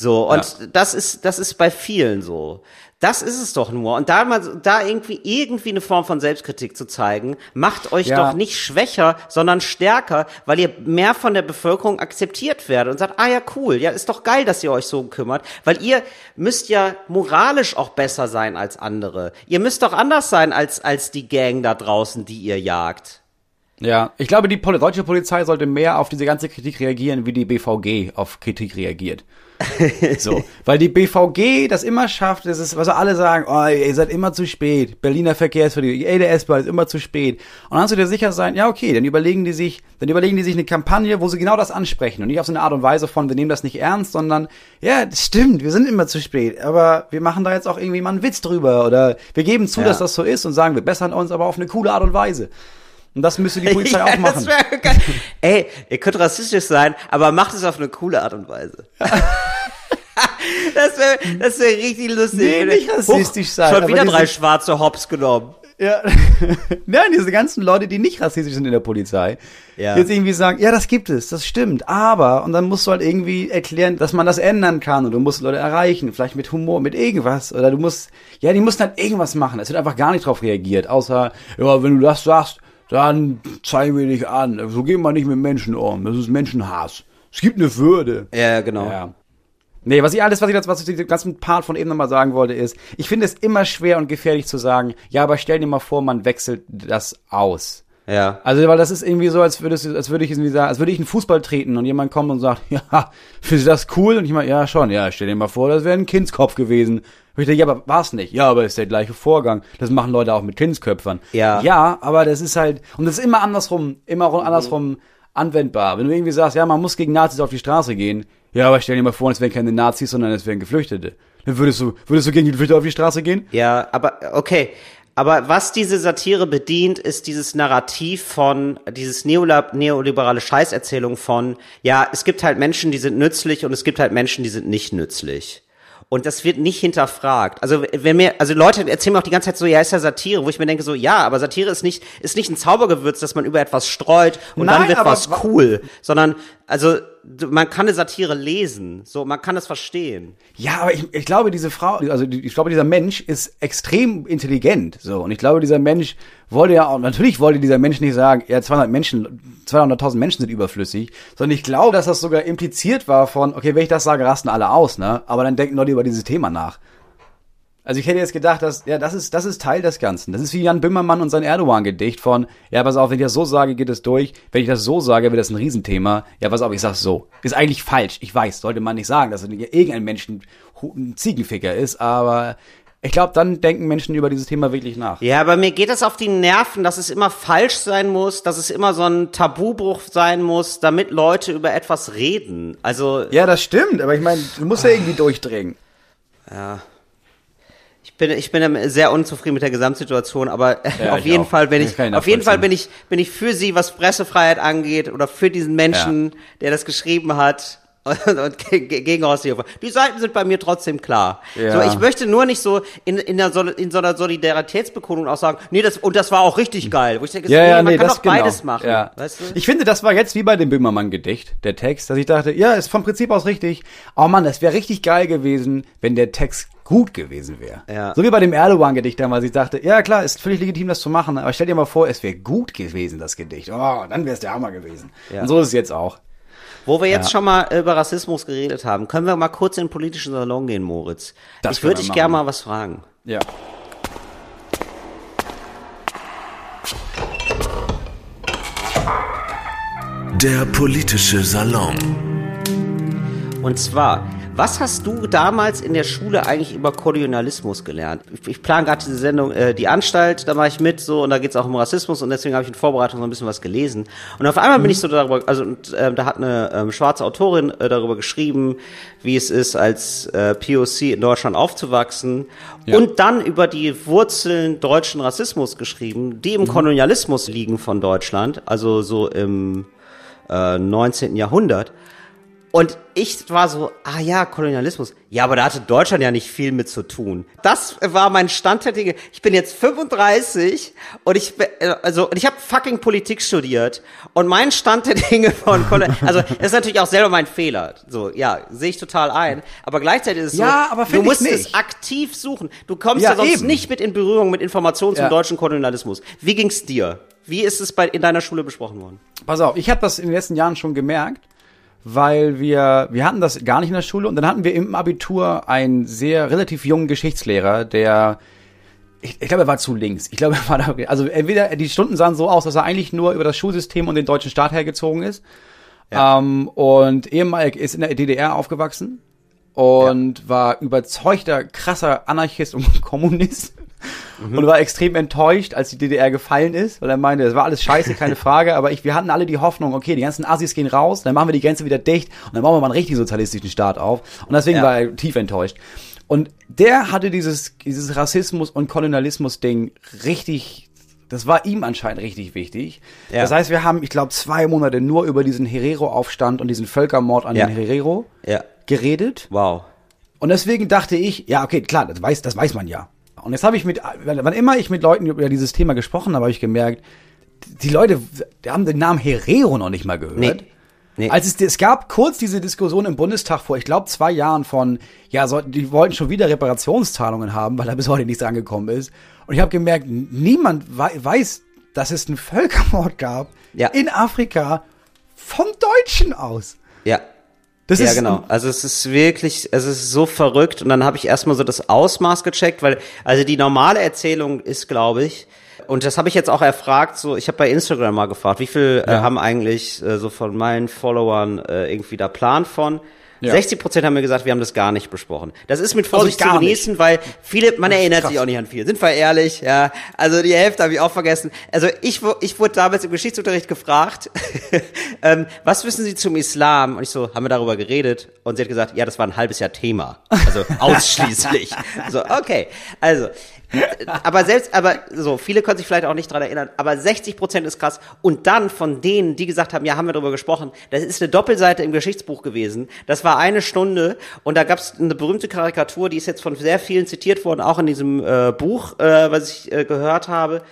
So, und Ja. das ist, das ist bei vielen so. Das ist es doch nur. Und da mal, da irgendwie, irgendwie eine Form von Selbstkritik zu zeigen, macht euch Ja. doch nicht schwächer, sondern stärker, weil ihr mehr von der Bevölkerung akzeptiert werdet und sagt, ah ja, cool, ja, ist doch geil, dass ihr euch so kümmert, weil ihr müsst ja moralisch auch besser sein als andere. Ihr müsst doch anders sein als, als die Gang da draußen, die ihr jagt. Ja, ich glaube, die deutsche Polizei sollte mehr auf diese ganze Kritik reagieren, wie die BVG auf Kritik reagiert. so, weil die BVG das immer schafft, das ist, was alle sagen, oh, ihr seid immer zu spät. Berliner Verkehrsverdienst, ey, der S-Bahn ist immer zu spät. Und dann kannst du dir sicher sein, ja, okay, dann überlegen die sich, dann überlegen die sich eine Kampagne, wo sie genau das ansprechen und nicht auf so eine Art und Weise von, wir nehmen das nicht ernst, sondern, ja, das stimmt, wir sind immer zu spät, aber wir machen da jetzt auch irgendwie mal einen Witz drüber oder wir geben zu, Ja. dass das so ist und sagen, wir bessern uns aber auf eine coole Art und Weise. Und das müsste die Polizei Ja, auch machen. Ey, ihr könnt rassistisch sein, aber macht es auf eine coole Art und Weise. das wäre das wär richtig lustig. Nee, nicht rassistisch sein, Schon wieder drei schwarze Hops genommen. Ja. Nein, diese ganzen Leute, die nicht rassistisch sind in der Polizei, Ja. die jetzt irgendwie sagen, ja, das gibt es, das stimmt, aber, und dann musst du halt irgendwie erklären, dass man das ändern kann und du musst Leute erreichen, vielleicht mit Humor, mit irgendwas, oder du musst, ja, die mussten halt irgendwas machen. Es wird einfach gar nicht drauf reagiert, außer, ja, wenn du das sagst, dann zeigen wir dich an. So gehen wir nicht mit Menschen um. Das ist Menschenhass. Es gibt eine Würde. Ja, genau. Ja. Nee, was ich alles, was ich, das, was ich den ganzen Part von eben nochmal sagen wollte, ist, ich finde es immer schwer und gefährlich zu sagen, ja, aber stell dir mal vor, man wechselt das aus. Ja. Also, weil das ist irgendwie so, als würde, als würde ich irgendwie sagen, als würde ich einen Fußball treten und jemand kommt und sagt, ja, findest du das cool? Und ich meine, ja, schon, ja, stell dir mal vor, das wäre ein Kindskopf gewesen. Und ich denke, ja, aber war's nicht. Ja, aber ist der gleiche Vorgang. Das machen Leute auch mit Kindsköpfern. Ja. Ja, aber das ist halt, und das ist immer andersrum, immer andersrum anwendbar. Wenn du irgendwie sagst, ja, man muss gegen Nazis auf die Straße gehen, ja, aber stell dir mal vor, es wären keine Nazis, sondern es wären Geflüchtete. Dann würdest du, würdest du gegen die Geflüchtete auf die Straße gehen? Ja, aber okay. Aber was diese Satire bedient, ist dieses Narrativ von, dieses neoliberale Scheißerzählung von, ja, es gibt halt Menschen, die sind nützlich und es gibt halt Menschen, die sind nicht nützlich. Und das wird nicht hinterfragt. Also wenn mir, also Leute erzählen mir auch die ganze Zeit so, ja, ist ja Satire, wo ich mir denke so, ja, aber Satire ist nicht, ist nicht ein Zaubergewürz, dass man über etwas streut und dann Nein, wird aber was wa- cool, sondern also man kann eine Satire lesen, so man kann es verstehen. Ja, aber ich, ich glaube, diese Frau, also ich glaube, dieser Mensch ist extrem intelligent, so. Und ich glaube, dieser Mensch wollte ja auch, natürlich wollte dieser Mensch nicht sagen, ja, 200 Menschen, 200.000 Menschen sind überflüssig, sondern ich glaube, dass das sogar impliziert war von, okay, wenn ich das sage, rasten alle aus, ne? Aber dann denken Leute über dieses Thema nach. Also ich hätte jetzt gedacht, dass, ja, das ist, das ist Teil des Ganzen. Das ist wie Jan Böhmermann und sein Erdogan-Gedicht von, ja, pass auf, wenn ich das so sage, geht es durch. Wenn ich das so sage, wird das ein Riesenthema. Ja, pass auf, ich sag's so. Ist eigentlich falsch. Ich weiß, sollte man nicht sagen, dass irgendein Mensch ein Ziegenficker ist, aber Ich glaube, dann denken Menschen über dieses Thema wirklich nach. Ja, aber mir geht es auf die Nerven, dass es immer falsch sein muss, dass es immer so ein Tabubruch sein muss, damit Leute über etwas reden. Also Ja, das stimmt, aber ich meine, du musst ja irgendwie durchdringen. ich bin ich bin sehr unzufrieden mit der Gesamtsituation, aber Ja, auf jeden auch. Fall bin ich ich auf jeden Fall bin ich bin ich für sie, was Pressefreiheit angeht oder für diesen Menschen, der das geschrieben hat. Und, und ge- ge- gegen Horst Seehofer. Die Seiten sind bei mir trotzdem klar. Ja. So, ich möchte nur nicht so in, in, der, Sol- in so einer Solidaritätsbekundung auch sagen, nee, das, und das war auch richtig geil. Wo ich denke, so, Ja, nee, ja, man nee, kann doch genau. beides machen. Ja. Weißt du? Ich finde, das war jetzt wie bei dem Böhmermann-Gedicht, der Text, dass ich dachte, ja, ist vom Prinzip aus richtig. Oh Mann, das wäre richtig geil gewesen, wenn der Text gut gewesen wäre. Ja. So wie bei dem Erdogan-Gedicht damals. Ich dachte, ja klar, ist völlig legitim, das zu machen, aber stell dir mal vor, es wäre gut gewesen, das Gedicht. Oh, dann wäre es der Hammer gewesen. Ja. Und so ist es jetzt auch. Wo wir jetzt Ja. schon mal über Rassismus geredet haben, können wir mal kurz in den politischen Salon gehen, Moritz. Das ich würde dich gerne mal was fragen. Ja. Der politische Salon. Und zwar, was hast du damals in der Schule eigentlich über Kolonialismus gelernt? Ich, ich plane gerade diese Sendung, äh, die Anstalt, da mache ich mit so und da geht es auch um Rassismus und deswegen habe ich in Vorbereitung so ein bisschen was gelesen. Und auf einmal bin ich so darüber, also und, ähm, da hat eine ähm, schwarze Autorin äh, darüber geschrieben, wie es ist, als äh, POC in Deutschland aufzuwachsen Ja. und dann über die Wurzeln deutschen Rassismus geschrieben, die im Kolonialismus liegen von Deutschland, also so im äh, 19. Jahrhundert. Und ich war so, ah ja, Kolonialismus. Ja, aber da hatte Deutschland ja nicht viel mit zu tun. Das war mein Stand der Dinge. Ich bin jetzt 35 und ich äh, also und ich habe fucking Politik studiert und mein Stand der Dinge von Kolon also das ist natürlich auch selber mein Fehler. So, ja, sehe ich total ein, aber gleichzeitig ist es Ja, so, aber du musst es aktiv suchen. Du kommst Ja, ja, sonst eben. nicht mit in Berührung mit Informationen zum Ja. deutschen Kolonialismus. Wie ging's dir? Wie ist es bei in deiner Schule besprochen worden? Pass auf, ich habe das in den letzten Jahren schon gemerkt, weil wir, wir hatten das gar nicht in der Schule und dann hatten wir im Abitur einen sehr relativ jungen Geschichtslehrer, der, ich, ich glaube, er war zu links. Ich glaube, er war da, also entweder, die Stunden sahen so aus, dass er eigentlich nur über das Schulsystem und den deutschen Staat hergezogen ist. Ähm, und ehemalig ist in der DDR aufgewachsen und war überzeugter, krasser Anarchist und Kommunist. Und war extrem enttäuscht, als die DDR gefallen ist, weil er meinte, es war alles scheiße, keine Frage, aber ich, wir hatten alle die Hoffnung, okay, die ganzen Assis gehen raus, dann machen wir die Grenze wieder dicht und dann bauen wir mal einen richtig sozialistischen Staat auf. Und deswegen Ja. war er tief enttäuscht. Und der hatte dieses, dieses Rassismus- und Kolonialismus-Ding richtig, das war ihm anscheinend richtig wichtig. Ja. Das heißt, wir haben, ich glaube, zwei Monate nur über diesen Herero-Aufstand und diesen Völkermord an Ja. den Herero Ja. geredet. Wow. Und deswegen dachte ich, ja, okay, klar, das weiß, das weiß man ja. Und jetzt habe ich mit, wann immer ich mit Leuten über dieses Thema gesprochen habe, habe ich gemerkt, die Leute die haben den Namen Herero noch nicht mal gehört. Nee. Nee. Als es, es gab kurz diese Diskussion im Bundestag vor, ich glaube, zwei Jahren von, ja, so, die wollten schon wieder Reparationszahlungen haben, weil da bis heute nichts angekommen ist. Und ich habe gemerkt, niemand wei weiß, dass es einen Völkermord gab Ja. in Afrika von Deutschen aus. Ja. Das ja, ist genau. Also es ist wirklich, es ist so verrückt. Und dann habe ich erstmal so das Ausmaß gecheckt, weil, also die normale Erzählung ist, glaube ich, und das habe ich jetzt auch erfragt, so, ich habe bei Instagram mal gefragt, wie viel äh, haben eigentlich äh, so von meinen Followern äh, irgendwie da Plan von? Ja. 60 Prozent haben mir gesagt, wir haben das gar nicht besprochen. Das ist mit Vorsicht Also zu genießen, weil viele, man erinnert krass. sich auch nicht an viel. Sind wir ehrlich, ja. Also die Hälfte habe ich auch vergessen. Also ich, ich wurde damals im Geschichtsunterricht gefragt, ähm, was wissen Sie zum Islam? Und ich so, haben wir darüber geredet? Und sie hat gesagt, ja, das war ein halbes Jahr Thema. Also ausschließlich. so, okay. Also, aber selbst, aber so, viele können sich vielleicht auch nicht dran erinnern, aber 60 Prozent ist krass. Und dann von denen, die gesagt haben, ja, haben wir darüber gesprochen, das ist eine Doppelseite im Geschichtsbuch gewesen. Das war eine Stunde und da gab es eine berühmte Karikatur, die ist jetzt von sehr vielen zitiert worden, auch in diesem äh, Buch, äh, was ich äh, gehört habe.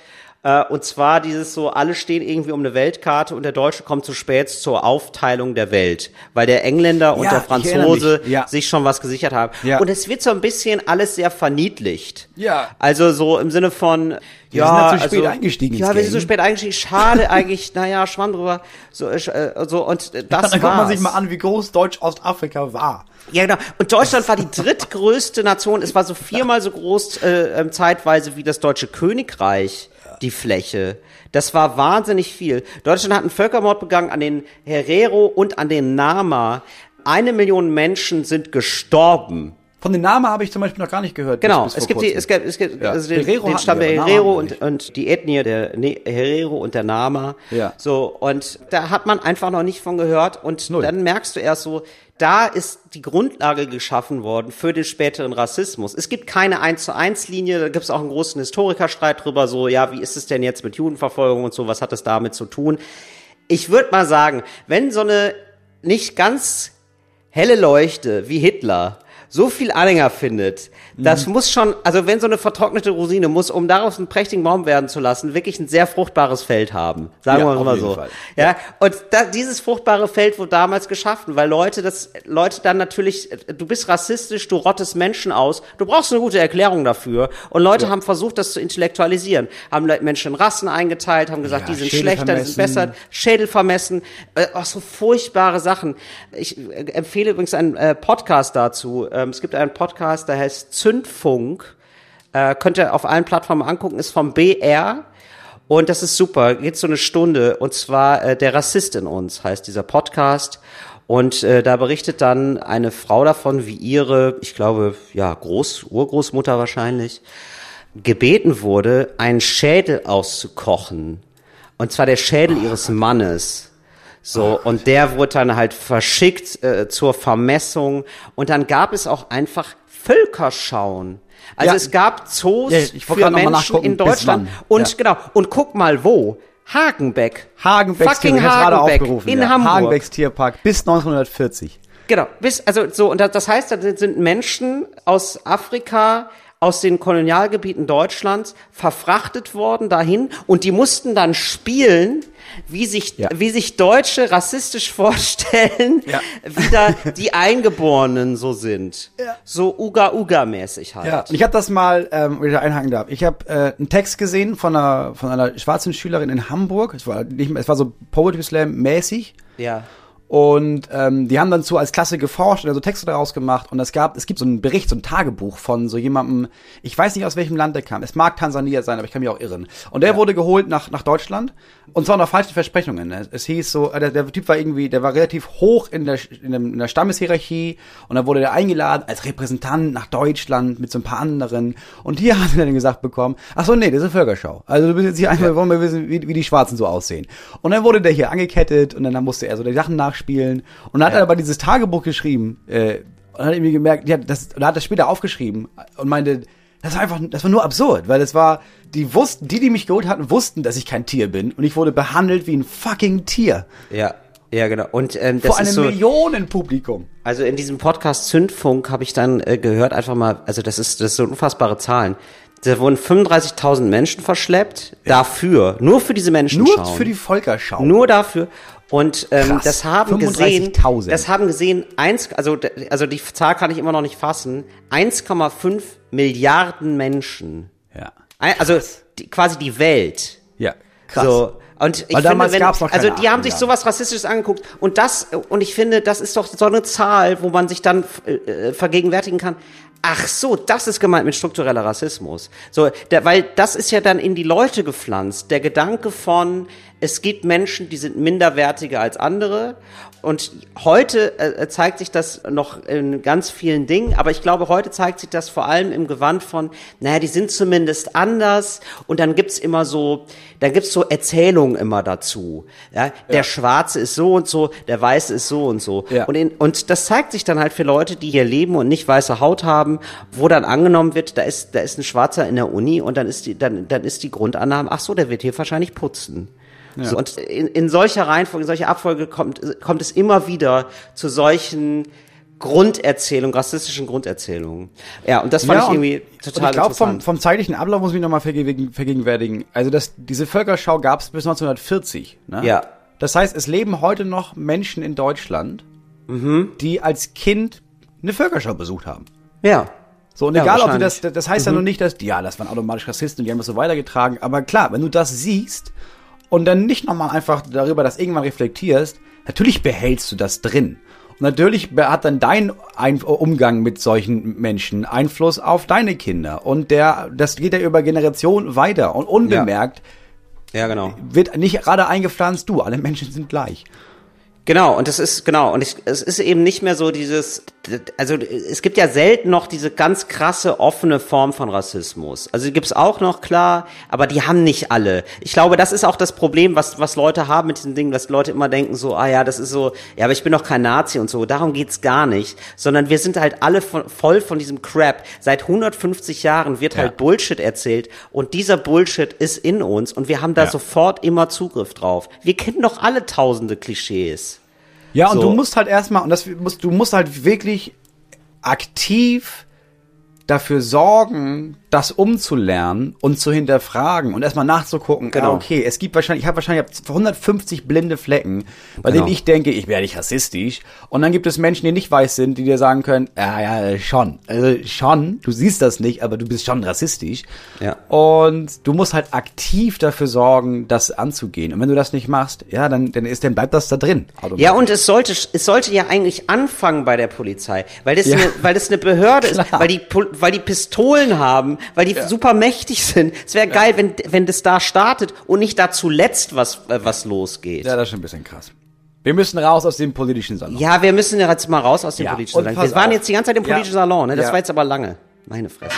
Äh, und zwar dieses so, alle stehen irgendwie um eine Weltkarte und der Deutsche kommt zu spät zur Aufteilung der Welt, weil der Engländer und Ja, der Franzose. Ja. sich schon was gesichert haben. Ja. Und es wird so ein bisschen alles sehr verniedlicht. Ja. Also so im Sinne von, Wir ja, sind ja zu spät also, eingestiegen ins Ja, wir sind so Game. spät eingestiegen. Schade eigentlich, naja, Schwamm drüber. So, äh, so und äh, das dann guckt man sich mal an, wie groß Deutsch-Ostafrika war. Ja, genau. Und Deutschland war die drittgrößte Nation. Es war so viermal so groß äh, ähm, zeitweise wie das Deutsche Königreich, die Fläche. Das war wahnsinnig viel. Deutschland hat einen Völkermord begangen an den Herero und an den Nama. Eine Million Menschen sind gestorben Von den Namen habe ich zum Beispiel noch gar nicht gehört. Genau, bis- bis es gibt, die, es gibt, es gibt Ja. also den, Herero den Stamm der Herero und, und die Ethnie der ne Herero und der Nama. Ja. So, und da hat man einfach noch nicht von gehört. Und Null. dann merkst du erst so, da ist die Grundlage geschaffen worden für den späteren Rassismus. Es gibt keine 1 zu 1 Linie, da gibt es auch einen großen Historikerstreit drüber, so, ja, wie ist es denn jetzt mit Judenverfolgung und so, was hat es damit zu tun? Ich würde mal sagen, wenn so eine nicht ganz helle Leuchte wie Hitler so viel Anhänger findet, das Mhm. muss schon, also wenn so eine vertrocknete Rosine muss, um daraus einen prächtigen Baum werden zu lassen, wirklich ein sehr fruchtbares Feld haben. Sagen Ja, wir mal so. Fall. Ja, und da, dieses fruchtbare Feld wurde damals geschaffen, weil Leute das, Leute dann natürlich, du bist rassistisch, du rottest Menschen aus, du brauchst eine gute Erklärung dafür. Und Leute haben versucht, das zu intellektualisieren, haben Menschen in Rassen eingeteilt, haben gesagt, Ja, die sind Schädel schlechter, die sind besser, Schädel vermessen, äh, auch so furchtbare Sachen. Ich äh, empfehle übrigens einen äh, Podcast dazu. Ähm, es gibt einen Podcast, der heißt Zündfunk. Äh, könnt ihr auf allen Plattformen angucken, ist vom BR. Und das ist super, geht so eine Stunde. Und zwar äh, Der Rassist in uns heißt dieser Podcast. Und äh, da berichtet dann eine Frau davon, wie ihre, ich glaube, ja, Groß, Urgroßmutter wahrscheinlich, gebeten wurde, einen Schädel auszukochen. Und zwar der Schädel ihres Mannes. So, und der wurde dann halt verschickt äh, zur Vermessung. Und dann gab es auch einfach Völkerschauen. Also Ja. es gab Zoos Ja, für Menschen in Deutschland. Und Ja. genau, und guck mal wo. Hagenbeck. Hagenbecks Fucking Hagenbeck aufgerufen. in ja. Hamburg. Hagenbecks Tierpark bis 1940. Genau, bis, also so, und das- das heißt, da sind Menschen aus Afrika, aus den Kolonialgebieten Deutschlands verfrachtet worden dahin und die mussten dann spielen, wie sich, Ja. wie sich Deutsche rassistisch vorstellen, Ja. wie da die Eingeborenen so sind. So Uga-Uga-mäßig halt. Ja, und ich habe das mal, ähm, wenn ich da einhaken darf. Ich habe äh, einen Text gesehen von einer von einer schwarzen Schülerin in Hamburg. Es war nicht, es war so Poetry Slam mäßig. ja. Und ähm, die haben dann so als Klasse geforscht und so Texte daraus gemacht. Und es gab, es gibt so einen Bericht, so ein Tagebuch von so jemandem, ich weiß nicht aus welchem Land der kam. Es mag Tansania sein, aber ich kann mich auch irren. Und der wurde geholt nach, nach Deutschland und zwar unter falschen Versprechungen. Es, es hieß so, äh, der, der Typ war irgendwie, der war relativ hoch in der, in, dem, in der Stammeshierarchie und dann wurde der eingeladen als Repräsentant nach Deutschland mit so ein paar anderen. Und hier hat er dann gesagt bekommen, ach so, nee, das ist eine Völkerschau. Also du bist jetzt hier einfach, wir wollen mal wissen, wie, wie die Schwarzen so aussehen. Und dann wurde der hier angekettet und dann musste er so die Sachen nachspielen. Und dann hat er aber dieses Tagebuch geschrieben, äh, und hat irgendwie gemerkt, ja, das, und hat das später aufgeschrieben und meinte, das war einfach, das war nur absurd, weil es war, die wussten, die, die mich geholt hatten, wussten, dass ich kein Tier bin und ich wurde behandelt wie ein fucking Tier. Ja, ja, genau. Und ähm, das Vor einem ist so, Millionenpublikum. Also in diesem Podcast Zündfunk habe ich dann äh, gehört, einfach mal, also das ist, das sind unfassbare Zahlen. Da wurden 35.000 Menschen verschleppt, dafür, nur für diese Menschen Nur für die Volkerschau. Nur dafür. Und ähm, Krass, das haben gesehen, 35.000. das haben gesehen, eins, also, also die Zahl kann ich immer noch nicht fassen, 1,5 Milliarden Menschen. Ja. Ein- Also die, quasi die Welt. Ja. Krass. So. Und ich Weil finde, wenn, also die haben sich Ahnung, sowas Rassistisches angeguckt und das und ich finde, das ist doch so eine Zahl, wo man sich dann äh, vergegenwärtigen kann. Ach so, das ist gemeint mit struktureller Rassismus. So, der, weil das ist ja dann in die Leute gepflanzt. Der Gedanke von, es gibt Menschen, die sind minderwertiger als andere. Und heute äh, zeigt sich das noch in ganz vielen Dingen, aber ich glaube, heute zeigt sich das vor allem im Gewand von, naja, die sind zumindest anders und dann gibt's immer so, dann gibt's so Erzählungen immer dazu. Ja, der Schwarze ist so und so, der Weiße ist so und so. Ja. Und, in, und das zeigt sich dann halt für Leute, die hier leben und nicht weiße Haut haben, wo dann angenommen wird, da ist, da ist ein Schwarzer in der Uni und dann ist die, dann, dann ist die Grundannahme, ach so, der wird hier wahrscheinlich putzen. So, und in, in solcher Reihenfolge, in solcher Abfolge kommt, kommt es immer wieder zu solchen Grunderzählungen, rassistischen Grunderzählungen. Ja, und das fand ich und- irgendwie total ich glaube, vom, interessant. vom zeitlichen Ablauf muss ich nochmal vergegenwärtigen. Also das, diese Völkerschau gab es bis 1940. Ne? Ja. Das heißt, es leben heute noch Menschen in Deutschland, Mhm. die als Kind eine Völkerschau besucht haben. ja. So, und Ja, egal, ob du. Mhm. das, das heißt ja nur nicht, dass, ja, das waren automatisch Rassisten und die haben das so weitergetragen. Aber klar, wenn du das siehst und dann nicht nochmal einfach darüber das irgendwann reflektierst, natürlich behältst du das drin. Und natürlich hat dann dein Ein Umgang mit solchen Menschen Einfluss auf deine Kinder. Und der, das geht ja über Generationen weiter. Und unbemerkt Ja, genau. wird nicht gerade eingepflanzt, du, alle Menschen sind gleich. Genau, und das ist, genau, und ich, es ist eben nicht mehr so dieses, also es gibt ja selten noch diese ganz krasse, offene Form von Rassismus. Also die gibt's auch noch, klar, aber die haben nicht alle. Ich glaube, das ist auch das Problem, was, was Leute haben mit diesen Dingen, dass Leute immer denken so, ah ja, das ist so, ja, aber ich bin doch kein Nazi und so. Darum geht's gar nicht. Sondern wir sind halt alle von, voll von diesem Crap. Seit 150 Jahren wird Ja. halt Bullshit erzählt und dieser Bullshit ist in uns und wir haben da Ja. sofort immer Zugriff drauf. Wir kennen doch alle tausende Klischees. Ja, und So. du musst halt erstmal, und das musst, du musst halt wirklich aktiv dafür sorgen, das umzulernen und zu hinterfragen und erstmal nachzugucken, Genau. ah, okay, es gibt wahrscheinlich, ich habe wahrscheinlich ich hab 150 blinde Flecken, bei Genau. denen ich denke, ich wäre nicht rassistisch. Und dann gibt es Menschen, die nicht weiß sind, die dir sagen können, ja, ja, schon, also schon, du siehst das nicht, aber du bist schon rassistisch. Ja. Und du musst halt aktiv dafür sorgen, das anzugehen. Und wenn du das nicht machst, ja, dann, dann ist, dann bleibt das da drin. Ja, und es sollte, es sollte ja eigentlich anfangen bei der Polizei, weil das, Ja. eine, weil das eine Behörde ist, weil die, weil die Pistolen haben, weil die super mächtig sind. Es wäre geil, wenn, wenn das da startet und nicht da zuletzt was, äh, was losgeht. Ja, Ja. das ist schon ein bisschen krass. Wir müssen raus aus dem politischen Salon. wir müssen ja jetzt mal raus aus dem Ja, politischen Salon. Wir waren auf. jetzt die ganze Zeit im Ja. politischen Salon, ne? Das Ja. war jetzt aber lange. Meine Fresse.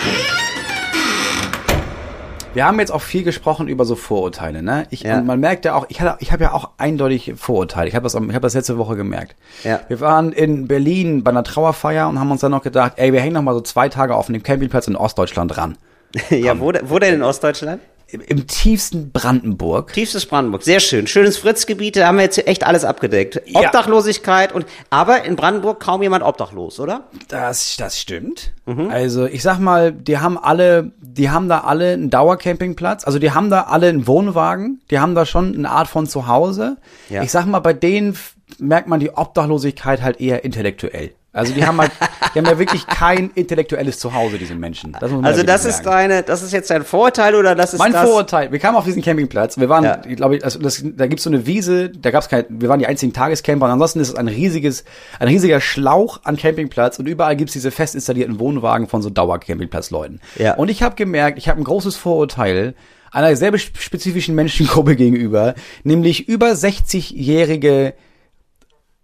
Wir haben jetzt auch viel gesprochen über so Vorurteile, ne? Ich, Ja. Und man merkt ja auch, ich, hatte, ich habe ja auch eindeutig Vorurteile. Ich habe das, ich hab das letzte Woche gemerkt. Ja. Wir waren in Berlin bei einer Trauerfeier und haben uns dann noch gedacht, ey, wir hängen noch mal so zwei Tage auf dem Campingplatz in Ostdeutschland ran. ja, wo, de- wo denn in Ostdeutschland? Im, tiefsten Brandenburg. Tiefstes Brandenburg, sehr schön. Schönes Fritzgebiet, da haben wir jetzt echt alles abgedeckt. Ja. Obdachlosigkeit und, aber in Brandenburg kaum jemand obdachlos, oder? Das, das stimmt. Mhm. Also ich sag mal, die haben alle, die haben da alle einen Dauercampingplatz. Also die haben da alle einen Wohnwagen. Die haben da schon eine Art von Zuhause. Ja. Ich sag mal, bei denen merkt man die Obdachlosigkeit halt eher intellektuell. Also die haben halt, die haben ja wirklich kein intellektuelles Zuhause, diese Menschen. Das Also das ist deine, das ist jetzt dein Vorurteil oder das ist Mein das? Vorurteil. Wir kamen auf diesen Campingplatz. Wir waren, Ja. ich glaube, also das, da gibt's so eine Wiese. Da gab's kein. Wir waren die einzigen Tagescamper. Und ansonsten ist es ein riesiges, ein riesiger Schlauch an Campingplatz. Und überall gibt's diese fest installierten Wohnwagen von so Dauercampingplatzleuten. Ja. Und ich habe gemerkt, ich habe ein großes Vorurteil einer sehr spezifischen Menschengruppe gegenüber, nämlich über 60-jährige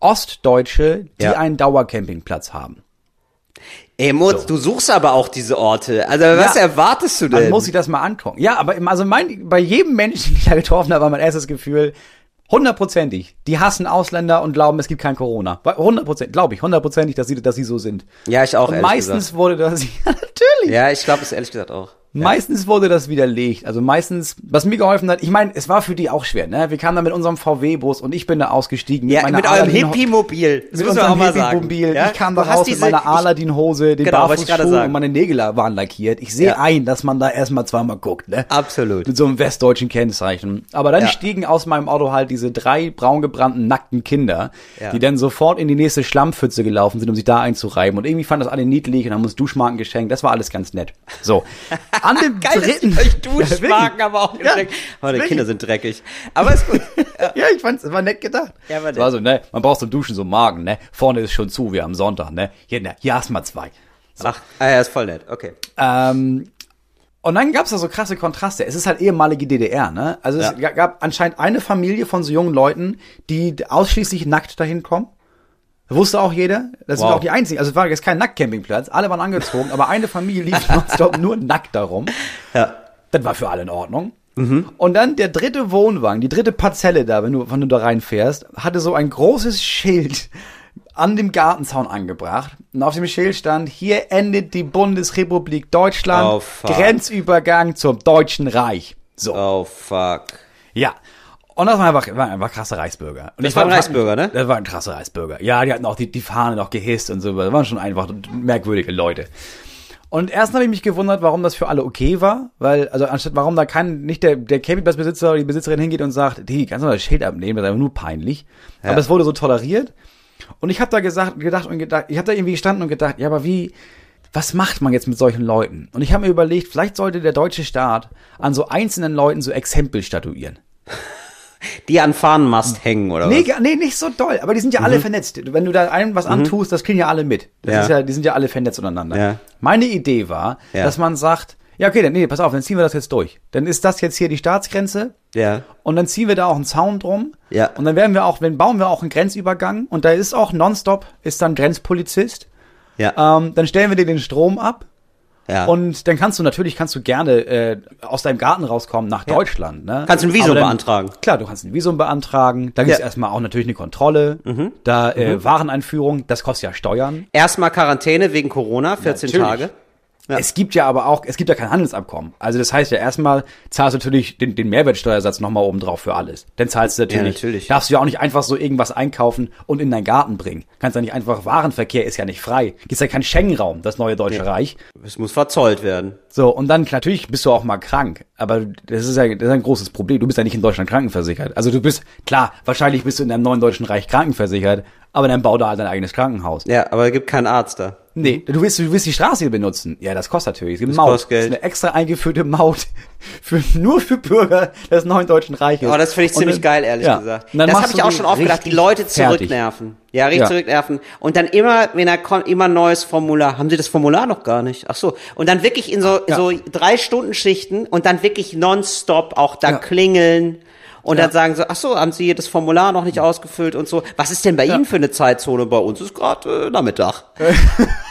Ostdeutsche, die Ja. einen Dauercampingplatz haben. Ey, Mutz, du suchst aber auch diese Orte. Also was Ja. erwartest du Man denn? muss sich das mal angucken. Ja, aber also mein, bei jedem Menschen, den ich da getroffen habe, war mein erstes Gefühl, hundertprozentig, die hassen Ausländer und glauben, es gibt kein Corona. Hundertprozentig, glaube ich, hundertprozentig, dass sie, dass sie so sind. ja, ich auch, Und meistens gesagt. wurde das, ja, natürlich. Ja, ich glaube es ehrlich gesagt auch. Meistens wurde das widerlegt. Also meistens, was mir geholfen hat, ich meine, es war für die auch schwer, ne? Wir kamen da mit unserem VW-Bus und ich bin da ausgestiegen. Ja, meiner mit eurem Hippie-Mobil. Das mit unserem. Hippie-Mobil. Ja? Ich kam da raus mit diese- meiner ich- Aladdin-Hose, den Genau, wollte ich gerade Barfußschuh sagen. und meine Nägel waren lackiert. Ich sehe Ja. ein, dass man da erstmal zweimal guckt, ne? Absolut. Mit so einem westdeutschen Kennzeichen. Aber dann Ja. stiegen aus meinem Auto halt diese drei braun gebrannten, nackten Kinder, die dann sofort in die nächste Schlammpfütze gelaufen sind, um sich da einzureiben. Und irgendwie fanden das alle niedlich und haben uns Duschmarken geschenkt. Das war alles ganz nett. So. An dem Geil, dritten. dass ich euch Ja, Duschmarken, wirklich. aber auch Ja, direkt. Oh, wirklich. Kinder sind dreckig. Aber ist gut. Ja. Ja, ich fand's, es war nett gedacht. Ja, war nett. so, ne, man braucht zum Duschen so Magen, ne. Vorne ist schon zu, wie am Sonntag, ne. Hier, ne, hier hast mal zwei. Ach, ah, ja, ist voll nett. Okay. Ähm, und dann gab's da so krasse Kontraste. Es ist halt ehemalige DDR, ne? Also es Ja. gab anscheinend eine Familie von so jungen Leuten, die ausschließlich nackt dahin kommen. Wusste auch jeder. Das sind Wow. auch die einzigen. Also es war jetzt kein Nacktcampingplatz. Alle waren angezogen, aber eine Familie lief nonstop nur nackt darum. Ja. Das war für alle in Ordnung. Und dann der dritte Wohnwagen, die dritte Parzelle da, wenn du, wenn du da reinfährst, hatte so ein großes Schild an dem Gartenzaun angebracht. Und auf dem Schild stand, hier endet die Bundesrepublik Deutschland, Oh, fuck. Grenzübergang zum Deutschen Reich. So, Oh, fuck. ja. Und das war einfach, war einfach krasse Reichsbürger. Und Das ich waren Reichsbürger, ne? Das waren krasse Reichsbürger. Ja, die hatten auch die, die Fahne noch gehisst und so. Das waren schon einfach merkwürdige Leute. Und erst habe ich mich gewundert, warum das für alle okay war, weil, also anstatt warum da kein, nicht der, der Campingplatzbesitzer oder die Besitzerin hingeht und sagt, die, kannst du mal das Schild abnehmen, das ist einfach nur peinlich. Aber es wurde so toleriert. Und ich habe da gesagt, gedacht und gedacht, ich habe da irgendwie gestanden und gedacht, ja, aber wie, was macht man jetzt mit solchen Leuten? Und ich habe mir überlegt, vielleicht sollte der deutsche Staat an so einzelnen Leuten so Exempel statuieren. Die an Fahnenmast hängen, oder Nee, was? nee, nicht so doll, aber die sind ja alle vernetzt. Wenn du da einem was antust, das kriegen ja alle mit. Das Ja. ist ja, die sind ja alle vernetzt untereinander. Ja. Meine Idee war, Ja. dass man sagt, Ja, okay, dann, nee, pass auf, dann ziehen wir das jetzt durch. Dann ist das jetzt hier die Staatsgrenze. Ja. Und dann ziehen wir da auch einen Zaun drum. Ja. Und dann werden wir auch, wenn bauen wir auch einen Grenzübergang. Und da ist auch nonstop, ist dann Grenzpolizist. Ja. Ähm, dann stellen wir dir den Strom ab. Ja. Und dann kannst du natürlich, kannst du gerne äh, aus deinem Garten rauskommen nach Deutschland. Ne? Kannst ein Visum dann, beantragen. Klar, du kannst ein Visum beantragen. Da gibt's Ja. erstmal auch natürlich eine Kontrolle. Da äh, Wareneinführung, das kostet ja Steuern. Erstmal Quarantäne wegen Corona, 14 Natürlich. Tage. Ja. Es gibt ja aber auch, es gibt ja kein Handelsabkommen. Also das heißt ja erstmal zahlst du natürlich den, den Mehrwertsteuersatz nochmal oben drauf für alles. Dann zahlst du natürlich, natürlich. darfst du ja auch nicht einfach so irgendwas einkaufen und in deinen Garten bringen. Kannst ja nicht einfach, Warenverkehr ist ja nicht frei. Gibt's ja keinen Schengen-Raum, das neue Deutsche Reich. Es muss verzollt werden. So, und dann natürlich bist du auch mal krank. Aber das ist ja das ist ein großes Problem. Du bist ja nicht in Deutschland krankenversichert. Also du bist, klar, wahrscheinlich bist du in einem neuen Deutschen Reich krankenversichert, aber dann bau da halt dein eigenes Krankenhaus. Ja, aber es gibt keinen Arzt da. Nee, du willst, du willst die Straße hier benutzen. Ja, das kostet natürlich. Es gibt Das Maut. kostet Geld. Das ist eine extra eingeführte Maut für, nur für Bürger des neuen Deutschen Reiches. Aber das finde ich ziemlich dann- geil, ehrlich ja. gesagt. Das habe ich auch schon oft gedacht, die Leute fertig. zurücknerven. Ja, richtig Ja. zurücknerven. Und dann immer, wenn er kommt, immer ein neues Formular. Haben sie das Formular noch gar nicht? Ach so. Und dann wirklich in so, Ja. so drei Stunden Schichten und dann wirklich nonstop auch da Ja. klingeln. Und Ja. dann sagen sie, ach so, haben Sie das Formular noch nicht ausgefüllt und so. Was ist denn bei Ihnen für eine Zeitzone? Bei uns ist gerade äh, Nachmittag.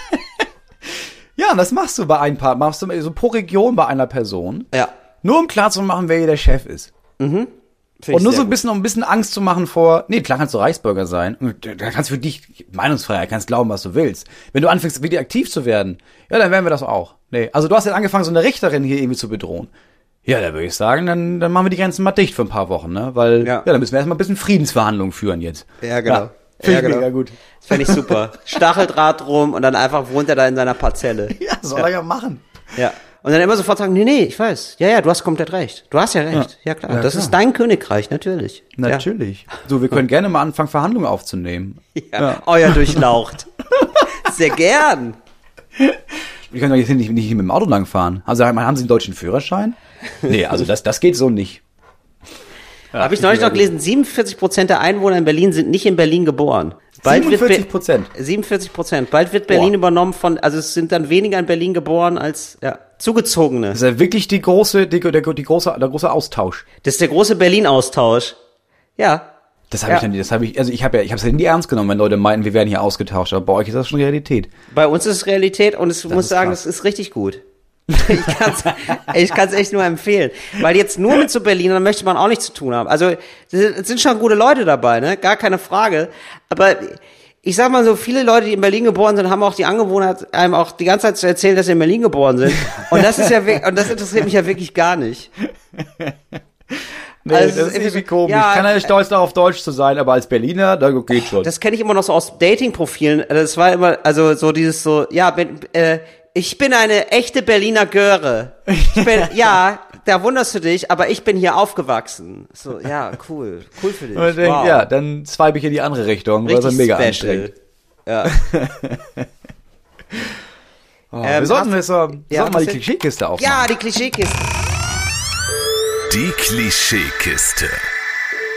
Ja, und das machst du bei ein paar, machst du so pro Region bei einer Person. Ja. Nur um klar zu machen, wer hier der Chef ist. Find ich Und nur so ein bisschen, um ein bisschen Angst zu machen vor, nee, klar kannst du Reichsbürger sein. Und Da kannst du für dich Meinungsfreiheit, kannst glauben, was du willst. Wenn du anfängst, wieder aktiv zu werden, ja, dann werden wir das auch. Nee, also du hast jetzt angefangen, so eine Richterin hier irgendwie zu bedrohen. Ja, da würde ich sagen, dann, dann machen wir die Grenzen mal dicht für ein paar Wochen, ne? Weil, ja, Ja. dann müssen wir erstmal ein bisschen Friedensverhandlungen führen jetzt. Ja, genau. Finde Ja, ich genau. mega gut. Das fände ich super. Stacheldraht rum und dann einfach wohnt er da in seiner Parzelle. Ja, soll er ja machen. Ja. Und dann immer sofort sagen, nee, nee, ich weiß. Ja, ja, du hast komplett recht. Du hast ja recht. Ja, klar. Ja, das klar. ist dein Königreich, natürlich. Natürlich. So, wir können gerne mal anfangen, Verhandlungen aufzunehmen. Ja. ja. Euer Durchlaucht. Sehr gern. Wir können doch jetzt nicht, nicht mit dem Auto langfahren. Also, haben Sie einen deutschen Führerschein? Nee, also das, das geht so nicht. Habe ich neulich noch gelesen, 47 Prozent der Einwohner in Berlin sind nicht in Berlin geboren. Bald wird 47 Be- Prozent. 47 Prozent. Bald wird Berlin Boah. übernommen von, also es sind dann weniger in Berlin geboren als ja, Zugezogene. Das ist ja wirklich die große, die, der, die große, der große Austausch. Das ist der große Berlin-Austausch. Ja. Das habe Ja. ich dann, das habe ich, also ich habe ja, ich habe es ja nie ernst genommen, wenn Leute meinten, wir werden hier ausgetauscht. Aber bei euch ist das schon Realität. Bei uns ist es Realität und ich muss ist sagen, krass. das ist richtig gut. ich kann es ich kann's echt nur empfehlen. Weil jetzt nur mit so Berlinern möchte man auch nichts zu tun haben. Also es sind schon gute Leute dabei, ne? Gar keine Frage. Aber ich sag mal so, viele Leute, die in Berlin geboren sind, haben auch die Angewohnheit, einem auch die ganze Zeit zu erzählen, dass sie in Berlin geboren sind. Und das ist ja und das interessiert mich ja wirklich gar nicht. Nee, Also, das ist irgendwie komisch. ja, ich kann ja stolz darauf, Deutsch zu sein, aber als Berliner, da geht schon. Das kenne ich immer noch so aus Dating-Profilen. Das war immer, also so dieses so, ja, äh, ich bin eine echte Berliner Göre. Ich bin, ja, da wunderst du dich, aber ich bin hier aufgewachsen. So, ja, cool. Cool für dich. Und ich denk, wow. Ja, dann swipe ich in die andere Richtung, weil es Richtig mega special. anstrengend. Ja. Oh, Ähm, wir sollten, hast- jetzt, Ja, sollten mal die? Klischeekiste aufmachen. ja, die Klischeekiste. Die Klischeekiste.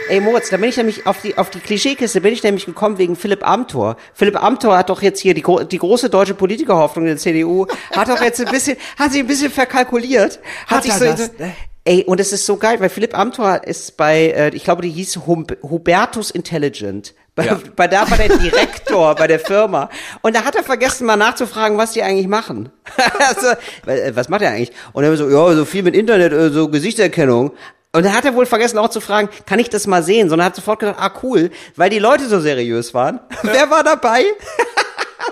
Ey Moritz, da bin ich nämlich auf die auf die Klischeekiste bin ich nämlich gekommen wegen Philipp Amthor. Philipp Amthor hat doch jetzt hier die, die große deutsche Politikerhoffnung in der CDU, hat doch jetzt ein bisschen, hat sich ein bisschen verkalkuliert, hat, Hat sich so, das, ne? Ey, und es ist so geil, weil Philipp Amthor ist bei, äh, ich glaube, die hieß Hum Hubertus Intelligent. Bei, Ja. bei da war der Direktor bei der Firma. Und da hat er vergessen, mal nachzufragen, was die eigentlich machen. also, äh, was macht er eigentlich? Und er so, ja, so viel mit Internet, äh, so Gesichtserkennung. Und da hat er wohl vergessen auch zu fragen, kann ich das mal sehen? Sondern hat sofort gedacht, ah cool, weil die Leute so seriös waren. Wer war dabei?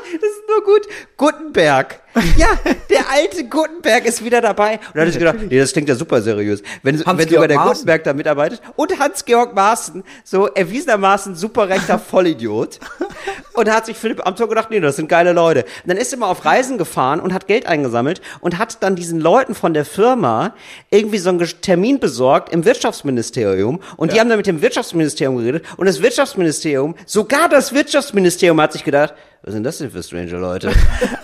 Das ist nur gut. Gutenberg. Ja, der alte Gutenberg ist wieder dabei. Und dann hat ich gedacht, nee, das klingt ja super seriös. Wenn, wenn sogar der Maaßen. Gutenberg da mitarbeitet. Und Hans-Georg Maaßen, so erwiesenermaßen super rechter Vollidiot. Und da hat sich Philipp Amthor gedacht, nee, das sind geile Leute. Und dann ist er mal auf Reisen gefahren und hat Geld eingesammelt und hat dann diesen Leuten von der Firma irgendwie so einen Termin besorgt im Wirtschaftsministerium. Und die haben dann mit dem Wirtschaftsministerium geredet. Und das Wirtschaftsministerium, sogar das Wirtschaftsministerium hat sich gedacht, was sind das denn für strange Leute?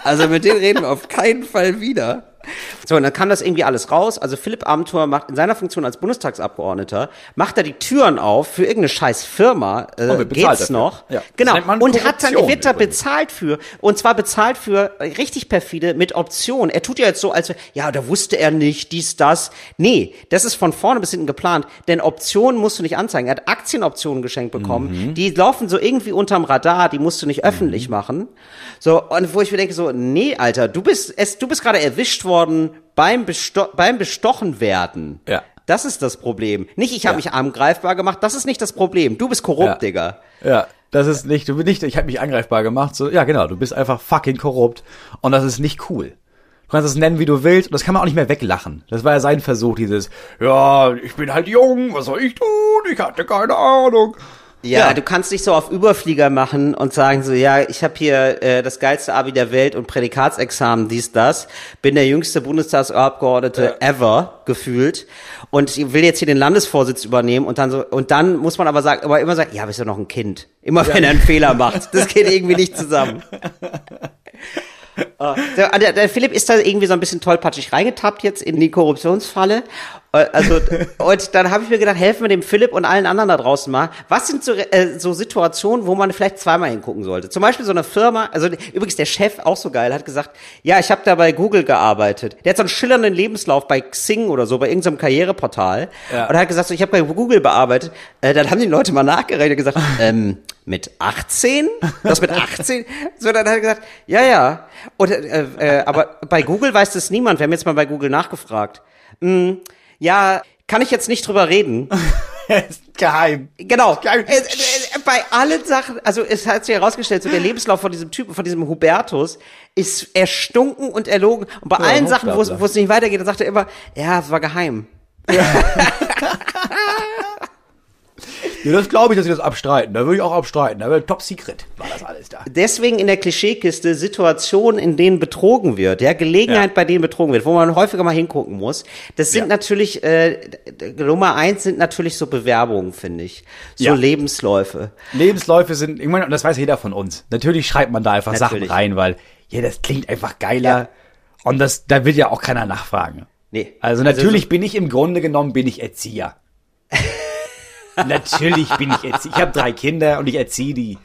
Also mit denen reden wir auf keinen Fall wieder. So, und dann kam das irgendwie alles raus. Also Philipp Amthor macht in seiner Funktion als Bundestagsabgeordneter, macht er die Türen auf für irgendeine scheiß Firma. Äh, bezahlt geht's dafür. noch? Ja. Genau. Und hat dann, wird da bezahlt für. Und zwar bezahlt für, äh, richtig perfide, mit Option. Er tut ja jetzt so, als, ja, da wusste er nicht, dies, das. Nee, das ist von vorne bis hinten geplant. Denn Optionen musst du nicht anzeigen. Er hat Aktienoptionen geschenkt bekommen. Mhm. Die laufen so irgendwie unterm Radar, die musst du nicht öffentlich machen. So, und wo ich mir denke, so, nee, Alter, du bist, es, du bist gerade erwischt worden beim, Besto beim bestochen werden. Ja. Das ist das Problem. Nicht, ich habe Ja. mich angreifbar gemacht, das ist nicht das Problem. Du bist korrupt, Ja. Digga. Ja, das ist nicht, du bist nicht, ich habe mich angreifbar gemacht. So, ja, genau, du bist einfach fucking korrupt und das ist nicht cool. Du kannst es nennen, wie du willst, und das kann man auch nicht mehr weglachen. Das war ja sein Versuch, dieses, ja, ich bin halt jung, was soll ich tun? Ich hatte keine Ahnung. Ja, Ja. du kannst nicht so auf Überflieger machen und sagen so, ja, ich habe hier äh, das geilste Abi der Welt und Prädikatsexamen, dies, das, bin der jüngste Bundestagsabgeordnete ever gefühlt und ich will jetzt hier den Landesvorsitz übernehmen und dann so und dann muss man aber sagen, aber immer sagen, ja, bist ja noch ein Kind. Immer wenn er einen Fehler macht, das geht irgendwie nicht zusammen. Ah, Der, der, Philipp ist da irgendwie so ein bisschen tollpatschig reingetappt jetzt in die Korruptionsfalle. Äh, Also, und dann habe ich mir gedacht, helfen wir dem Philipp und allen anderen da draußen mal. Was sind so, äh, so Situationen, wo man vielleicht zweimal hingucken sollte? Zum Beispiel so eine Firma, also übrigens der Chef, auch so geil, hat gesagt, ja, ich habe da bei Google gearbeitet. Der hat so einen schillernden Lebenslauf bei Xing oder so, bei irgendeinem Karriereportal. Ja. Und er hat gesagt, so, ich habe bei Google bearbeitet. Äh, dann haben die Leute mal nachgerechnet und gesagt, ähm, mit 18? Das mit 18? So, dann hat er gesagt, ja, ja. Und, äh, äh, aber bei Google weiß das niemand. Wir haben jetzt mal bei Google nachgefragt. Hm, ja, kann ich jetzt nicht drüber reden. Geheim. Genau. Geil. Äh, äh, bei allen Sachen, also es hat sich herausgestellt, so der Lebenslauf von diesem Typen, von diesem Hubertus, ist erstunken und erlogen. Und bei allen Sachen, wo es, Hochstapler. wo es nicht weitergeht, dann sagt er immer, ja, es war geheim. Ja, das glaube ich, dass sie das abstreiten. Da würde ich auch abstreiten. Da wäre Top Secret. War das alles da. Deswegen in der Klischeekiste Situationen, in denen betrogen wird, ja, Gelegenheit, Ja. bei denen betrogen wird, wo man häufiger mal hingucken muss. Das sind Ja. natürlich, äh, Nummer eins sind natürlich so Bewerbungen, finde ich. So Ja. Lebensläufe. Lebensläufe sind, ich meine, und das weiß jeder von uns. Natürlich schreibt man da einfach Natürlich. Sachen rein, weil, ja, das klingt einfach geiler. Ja. Und das, da will ja auch keiner nachfragen. Nee. Also natürlich bin ich im Grunde genommen, bin ich Erzieher. Natürlich bin ich Erzieher. Ich habe drei Kinder und ich erziehe die.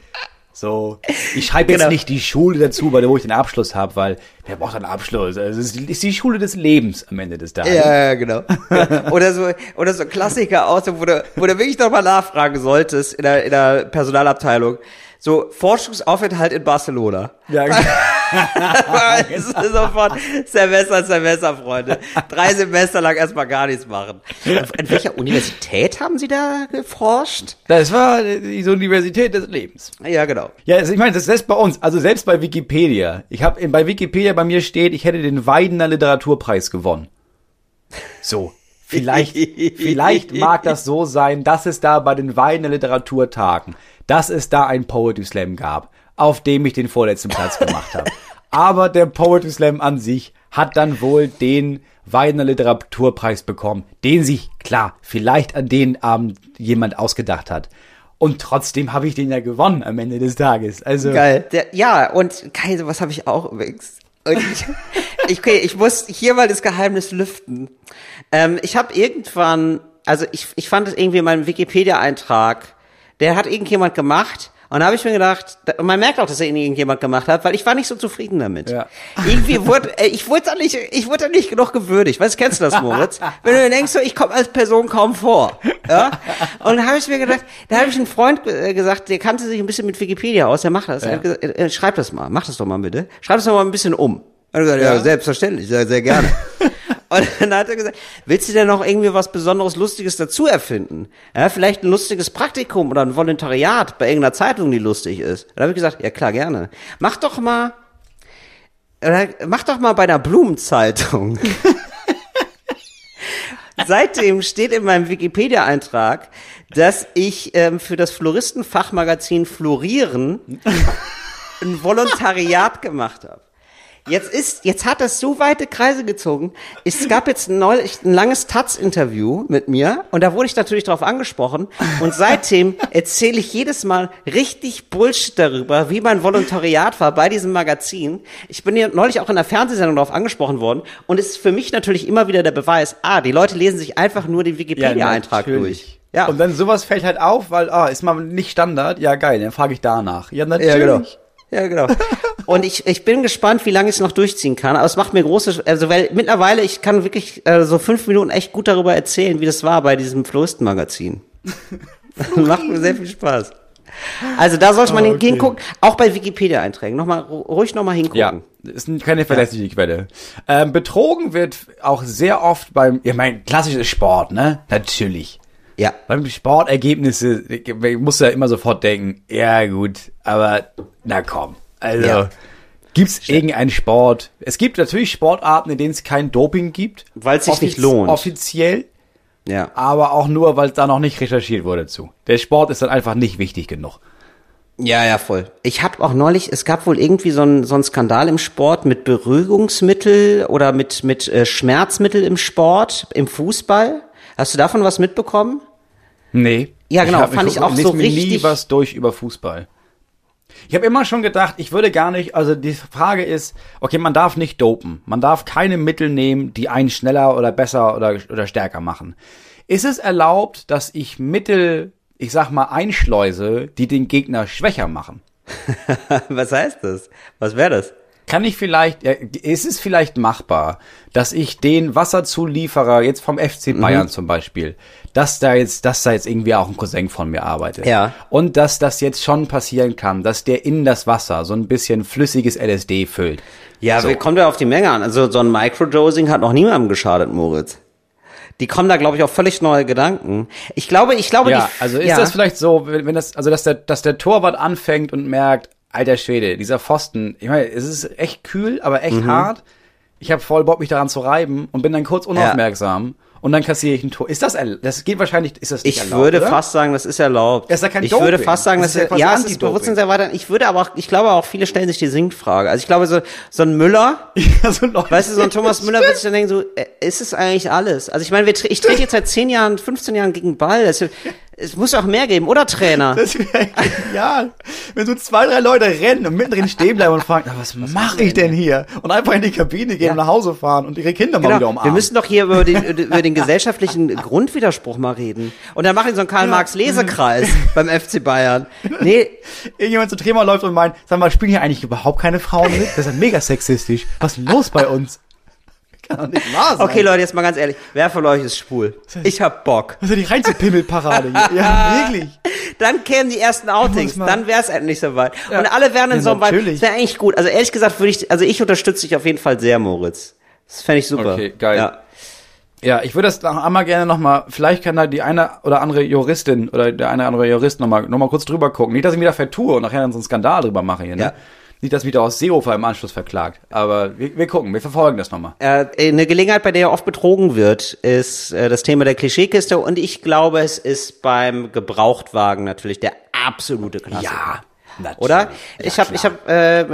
So, ich schreibe jetzt Genau. nicht die Schule dazu, weil wo ich den Abschluss habe, weil wer braucht einen Abschluss? Also es ist, die Schule des Lebens am Ende des Tages. Ja, ja, genau. Ja. Oder so, oder so Klassiker aus, wo du, wo du wirklich noch mal nachfragen solltest in der, in der Personalabteilung. So, Forschungsaufenthalt in Barcelona. Ja, Es ist sofort Semester, Semester, Freunde. Drei Semester lang erstmal gar nichts machen. In welcher Universität haben Sie da geforscht? das war die Universität des Lebens. Ja, genau. Ja, also ich meine, das ist selbst bei uns, also selbst bei Wikipedia. Ich habe bei Wikipedia bei mir steht, ich hätte den Weidener Literaturpreis gewonnen. So, vielleicht vielleicht mag das so sein, dass es da bei den Weidener Literaturtagen, dass es da einen Poetry Slam gab, auf dem ich den vorletzten Platz gemacht habe. Aber der Poetry Slam an sich hat dann wohl den Weidener Literaturpreis bekommen, den sich, klar, vielleicht an den Abend jemand ausgedacht hat. Und trotzdem habe ich den ja gewonnen am Ende des Tages. Also Geil. Der, ja, und Kaiser, was habe ich auch übrigens? Ich, ich, okay, ich muss hier mal das Geheimnis lüften. Ähm, ich habe irgendwann, also ich, ich fand es irgendwie in meinem Wikipedia-Eintrag, der hat irgendjemand gemacht. Und da habe ich mir gedacht, da- und man merkt auch, dass er ihn irgendjemand gemacht hat, weil ich war nicht so zufrieden damit. Ja. Irgendwie wurde, äh, ich wurde da nicht, ich wurde da nicht genug gewürdigt. Weißt du, kennst du das, Moritz? Wenn du denkst, so, ich komme als Person kaum vor. Ja? Und dann habe ich mir gedacht, da habe ich einen Freund äh, gesagt, der kannte sich ein bisschen mit Wikipedia aus, der macht das. Er hat gesagt, äh, schreib das mal, mach das doch mal bitte. Schreib das doch mal ein bisschen um. Er hat gesagt, ja, selbstverständlich, sehr, sehr gerne. Und dann hat er gesagt, willst du denn noch irgendwie was Besonderes, Lustiges dazu erfinden? Ja, vielleicht ein lustiges Praktikum oder ein Volontariat bei irgendeiner Zeitung, die lustig ist. Da habe ich gesagt, ja klar, gerne. Mach doch mal, oder mach doch mal bei einer Blumenzeitung. Seitdem steht in meinem Wikipedia-Eintrag, dass ich ähm, für das Floristenfachmagazin Florieren ein Volontariat gemacht habe. Jetzt ist, jetzt hat das so weite Kreise gezogen. Es gab jetzt neulich ein langes Taz-Interview mit mir und da wurde ich natürlich darauf angesprochen und seitdem erzähle ich jedes Mal richtig Bullshit darüber, wie mein Volontariat war bei diesem Magazin. Ich bin hier neulich auch in der Fernsehsendung darauf angesprochen worden und es ist für mich natürlich immer wieder der Beweis, ah, die Leute lesen sich einfach nur den Wikipedia-Eintrag durch. Ja. Und dann sowas fällt halt auf, weil, ah, ist mal nicht Standard. Ja, geil, dann frage ich danach. Ja, natürlich. Ja, genau. Ja, genau. Und ich, ich bin gespannt, wie lange ich es noch durchziehen kann. Aber es macht mir große, also weil mittlerweile ich kann wirklich äh, so fünf Minuten echt gut darüber erzählen, wie das war bei diesem Floristen-Magazin. macht mir sehr viel Spaß. Also da sollte man Oh, okay. hingucken, auch bei Wikipedia-Einträgen. Noch mal, ru- ruhig nochmal hingucken. Ja, ist keine verlässliche Quelle. Ähm, betrogen wird auch sehr oft beim, ich meine, klassisches Sport, ne? Natürlich. Ja. Beim Sportergebnisse musst du ja immer sofort denken, ja gut, aber na komm. Also Ja. gibt's irgendeinen Sport? Es gibt natürlich Sportarten, in denen es kein Doping gibt, Weil's sich nicht lohnt. Offiziell, Ja. aber auch nur, weil da noch nicht recherchiert wurde zu. Der Sport ist dann einfach nicht wichtig genug. Ja, ja, voll. Ich habe auch neulich, es gab wohl irgendwie so einen so einen Skandal im Sport mit Beruhigungsmittel oder mit mit äh, Schmerzmittel im Sport, im Fußball. Hast du davon was mitbekommen? Nee. Ja, genau, hab- fand ich auch so mir nie richtig- was durch über Fußball. Ich habe immer schon gedacht, ich würde gar nicht, also die Frage ist, okay, man darf nicht dopen. Man darf keine Mittel nehmen, die einen schneller oder besser oder, oder stärker machen. Ist es erlaubt, dass ich Mittel, ich sag mal, einschleuse, die den Gegner schwächer machen? was heißt das? Was wäre das? Kann ich vielleicht, ja, ist es vielleicht machbar, dass ich den Wasserzulieferer jetzt vom FC Mhm. Bayern zum Beispiel, dass da jetzt, dass da jetzt irgendwie auch ein Cousin von mir arbeitet. Ja. Und dass das jetzt schon passieren kann, dass der in das Wasser so ein bisschen flüssiges LSD füllt. Ja, So. kommt ja auf die Menge an. Also so ein Microdosing hat noch niemandem geschadet, Moritz. Die kommen da, glaube ich, auf völlig neue Gedanken. Ich glaube, ich glaube, Ja, die, also ist ja. das vielleicht so, wenn das, also dass der, dass der Torwart anfängt und merkt, alter Schwede, dieser Pfosten, ich meine, es ist echt kühl, aber Mhm. echt hart. Ich habe voll Bock, mich daran zu reiben und bin dann kurz unaufmerksam und dann kassiere ich ein Tor. Ist das, das geht wahrscheinlich, ist das nicht Ich erlaubt, würde oder? fast sagen, das ist erlaubt. Das ist ja kein ich Doping. würde fast sagen, Das das ist ja ja, es ist bewusstseinserweiternd. Ich würde aber auch, ich glaube auch, viele stellen sich die Sinkfrage. Also ich glaube, so, so ein Müller, Ja, so Leute- weißt du, so ein Thomas Müller wird sich dann denken, so, äh, ist es eigentlich alles? Also ich meine, wir, ich trete jetzt seit 10 Jahren, 15 Jahren gegen Ball. Das, es muss auch mehr geben, oder Trainer? Das wäre genial. Wenn so zwei, drei Leute rennen und mittendrin stehen bleiben und fragen, "Na, was, mache ich denn hier? Und einfach in die Kabine gehen Ja. und nach Hause fahren und ihre Kinder mal wieder Genau. umarmen. Wir müssen doch hier über den, über den gesellschaftlichen Grundwiderspruch mal reden. Und dann machen so einen Karl-Marx-Lesekreis beim FC Bayern. Nee, Irgendjemand zu Trema läuft und meint, sag mal, spielen hier eigentlich überhaupt keine Frauen mit? Das ist ja mega sexistisch. Was ist los bei uns? Kann doch nicht wahr sein. okay Leute, jetzt mal ganz ehrlich. Wer von euch ist schwul? Ich hab Bock. Was ist denn die reinste Pimmelparade hier? Ja, wirklich. Dann kämen die ersten Outings, dann wär's endlich soweit. Ja. Und alle wären in Ja, so einem natürlich. Das wäre eigentlich gut. Also ehrlich gesagt würde ich, also ich unterstütze dich auf jeden Fall sehr, Moritz. Das fände ich super. Okay, geil. Ja. Ja, ich würde das noch einmal gerne nochmal, vielleicht kann da die eine oder andere Juristin oder der eine oder andere Jurist nochmal noch mal kurz drüber gucken. Nicht, dass ich mich da vertue und nachher dann so einen Skandal drüber mache hier, ne? Ja. Nicht, dass mich da aus Seehofer im Anschluss verklagt. Aber wir, wir gucken, wir verfolgen das nochmal. Äh, eine Gelegenheit, bei der ja oft betrogen wird, ist äh, das Thema der Klischeekiste und ich glaube, es ist beim Gebrauchtwagen natürlich der absolute Klassiker. Natürlich. Oder? Ja, ich habe ich hab, äh,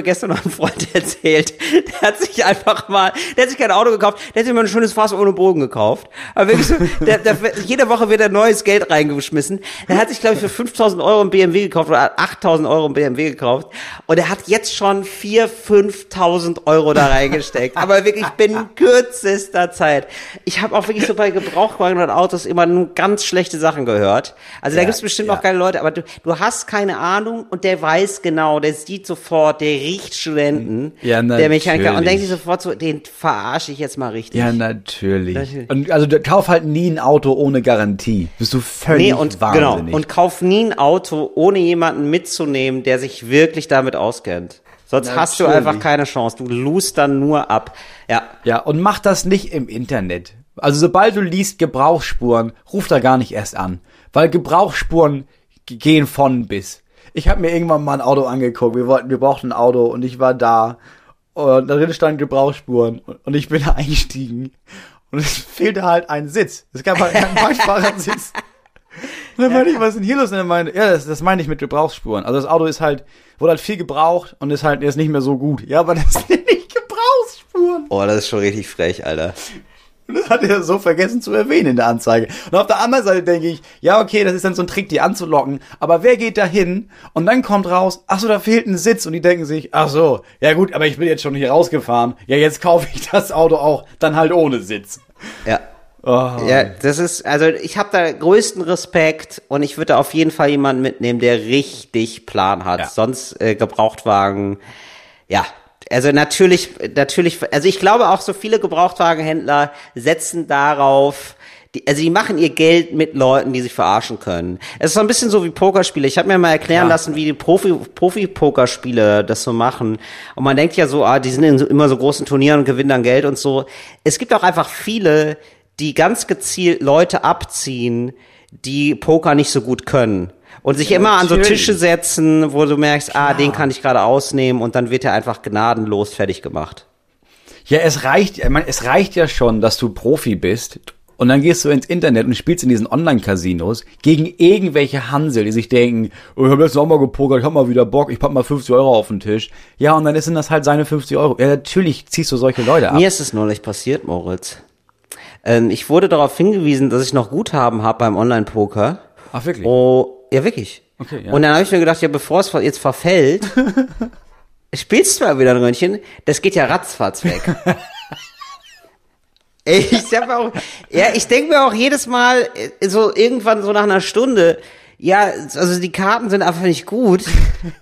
gestern noch einen Freund erzählt, der hat sich einfach mal, der hat sich kein Auto gekauft, der hat sich mal ein schönes Fass ohne Bogen gekauft. Aber wirklich so, der, der, jede Woche wird da neues Geld reingeschmissen. Der hat sich, glaube ich, für 5000 Euro ein BMW gekauft oder 8000 Euro ein BMW gekauft. Und er hat jetzt schon 4.000, 5.000 Euro da reingesteckt. Aber wirklich binnen kürzester Zeit. Ich habe auch wirklich so bei Gebrauchtwagen und Autos immer nur ganz schlechte Sachen gehört. Also da Ja, gibt's bestimmt ja. auch geile Leute, aber du, du hast keine Ahnung und der weiß genau, der sieht sofort, der riecht Studenten, Ja, der Mechaniker und natürlich. denkt sich sofort so, den verarsche ich jetzt mal richtig. Ja, natürlich. Natürlich. Und also kauf halt nie ein Auto ohne Garantie. Bist du völlig Nee, und wahnsinnig. genau. Und kauf nie ein Auto, ohne jemanden mitzunehmen, der sich wirklich damit auskennt. Sonst hast du Natürlich. einfach keine Chance. Du lust dann nur ab. Ja. Ja, und mach das nicht im Internet. Also sobald du liest Gebrauchsspuren, ruf da gar nicht erst an. Weil Gebrauchsspuren gehen von bis. Ich habe mir irgendwann mal ein Auto angeguckt. Wir wollten, wir brauchten ein Auto und ich war da. Und da drin stand Gebrauchsspuren. Und ich bin da eingestiegen. Und es fehlte halt ein Sitz. Es gab halt keinen Beifahrersitz. Und dann meinte ich, was ist denn hier los? Und er meinte, ja, das, das meine ich mit Gebrauchsspuren. Also das Auto ist halt, wurde halt viel gebraucht und ist halt jetzt nicht mehr so gut. Ja, aber das sind nicht Gebrauchsspuren. Oh, das ist schon richtig frech, Alter. Und Das hat er so vergessen zu erwähnen in der Anzeige. Und auf der anderen Seite denke ich, ja, okay, das ist dann so ein Trick, die anzulocken. Aber wer geht da hin? Und dann kommt raus, ach so, da fehlt ein Sitz. Und die denken sich, ach so, ja gut, aber ich bin jetzt schon hier rausgefahren. Ja, jetzt kaufe ich das Auto auch dann halt ohne Sitz. Ja. Oh. Ja, das ist, also ich habe da größten Respekt und ich würde auf jeden Fall jemanden mitnehmen, der richtig Plan hat. Ja. Sonst äh, Gebrauchtwagen, ja. Also natürlich, natürlich, also ich glaube auch so viele Gebrauchtwagenhändler setzen darauf, die, also die machen ihr Geld mit Leuten, die sich verarschen können. Es ist so ein bisschen so wie Pokerspiele. Ich habe mir mal erklären Ja. lassen, wie die Profi, Profi-Pokerspiele das so machen. Und man denkt ja so, ah, die sind in so, immer so großen Turnieren und gewinnen dann Geld und so. Es gibt auch einfach viele, die ganz gezielt Leute abziehen, die Poker nicht so gut können. Und sich immer an so natürlich. Tische setzen, wo du merkst, ah, den kann ich gerade ausnehmen und dann wird er einfach gnadenlos fertig gemacht. Ja, es reicht, ich meine, es reicht ja schon, dass du Profi bist. Und dann gehst du ins Internet und spielst in diesen Online-Casinos gegen irgendwelche Hansel, die sich denken, oh, ich habe jetzt auch mal gepokert, ich hab mal wieder Bock, ich pack mal 50 Euro auf den Tisch. Ja, und dann sind das halt seine 50 Euro. Ja, natürlich ziehst du solche Leute ab. Mir ist es neulich passiert, Moritz. Ähm, ich wurde darauf hingewiesen, dass ich noch Guthaben habe beim Online-Poker. Ach, wirklich? Oh, ja, wirklich. Okay, ja. Und dann habe ich mir gedacht, ja, bevor es jetzt verfällt, spielst du mal wieder ein Röntchen, das geht ja ratzfatz weg. Ich hab auch, ja, ich denke mir auch jedes Mal, äh, so irgendwann so nach einer Stunde, ja, also die Karten sind einfach nicht gut.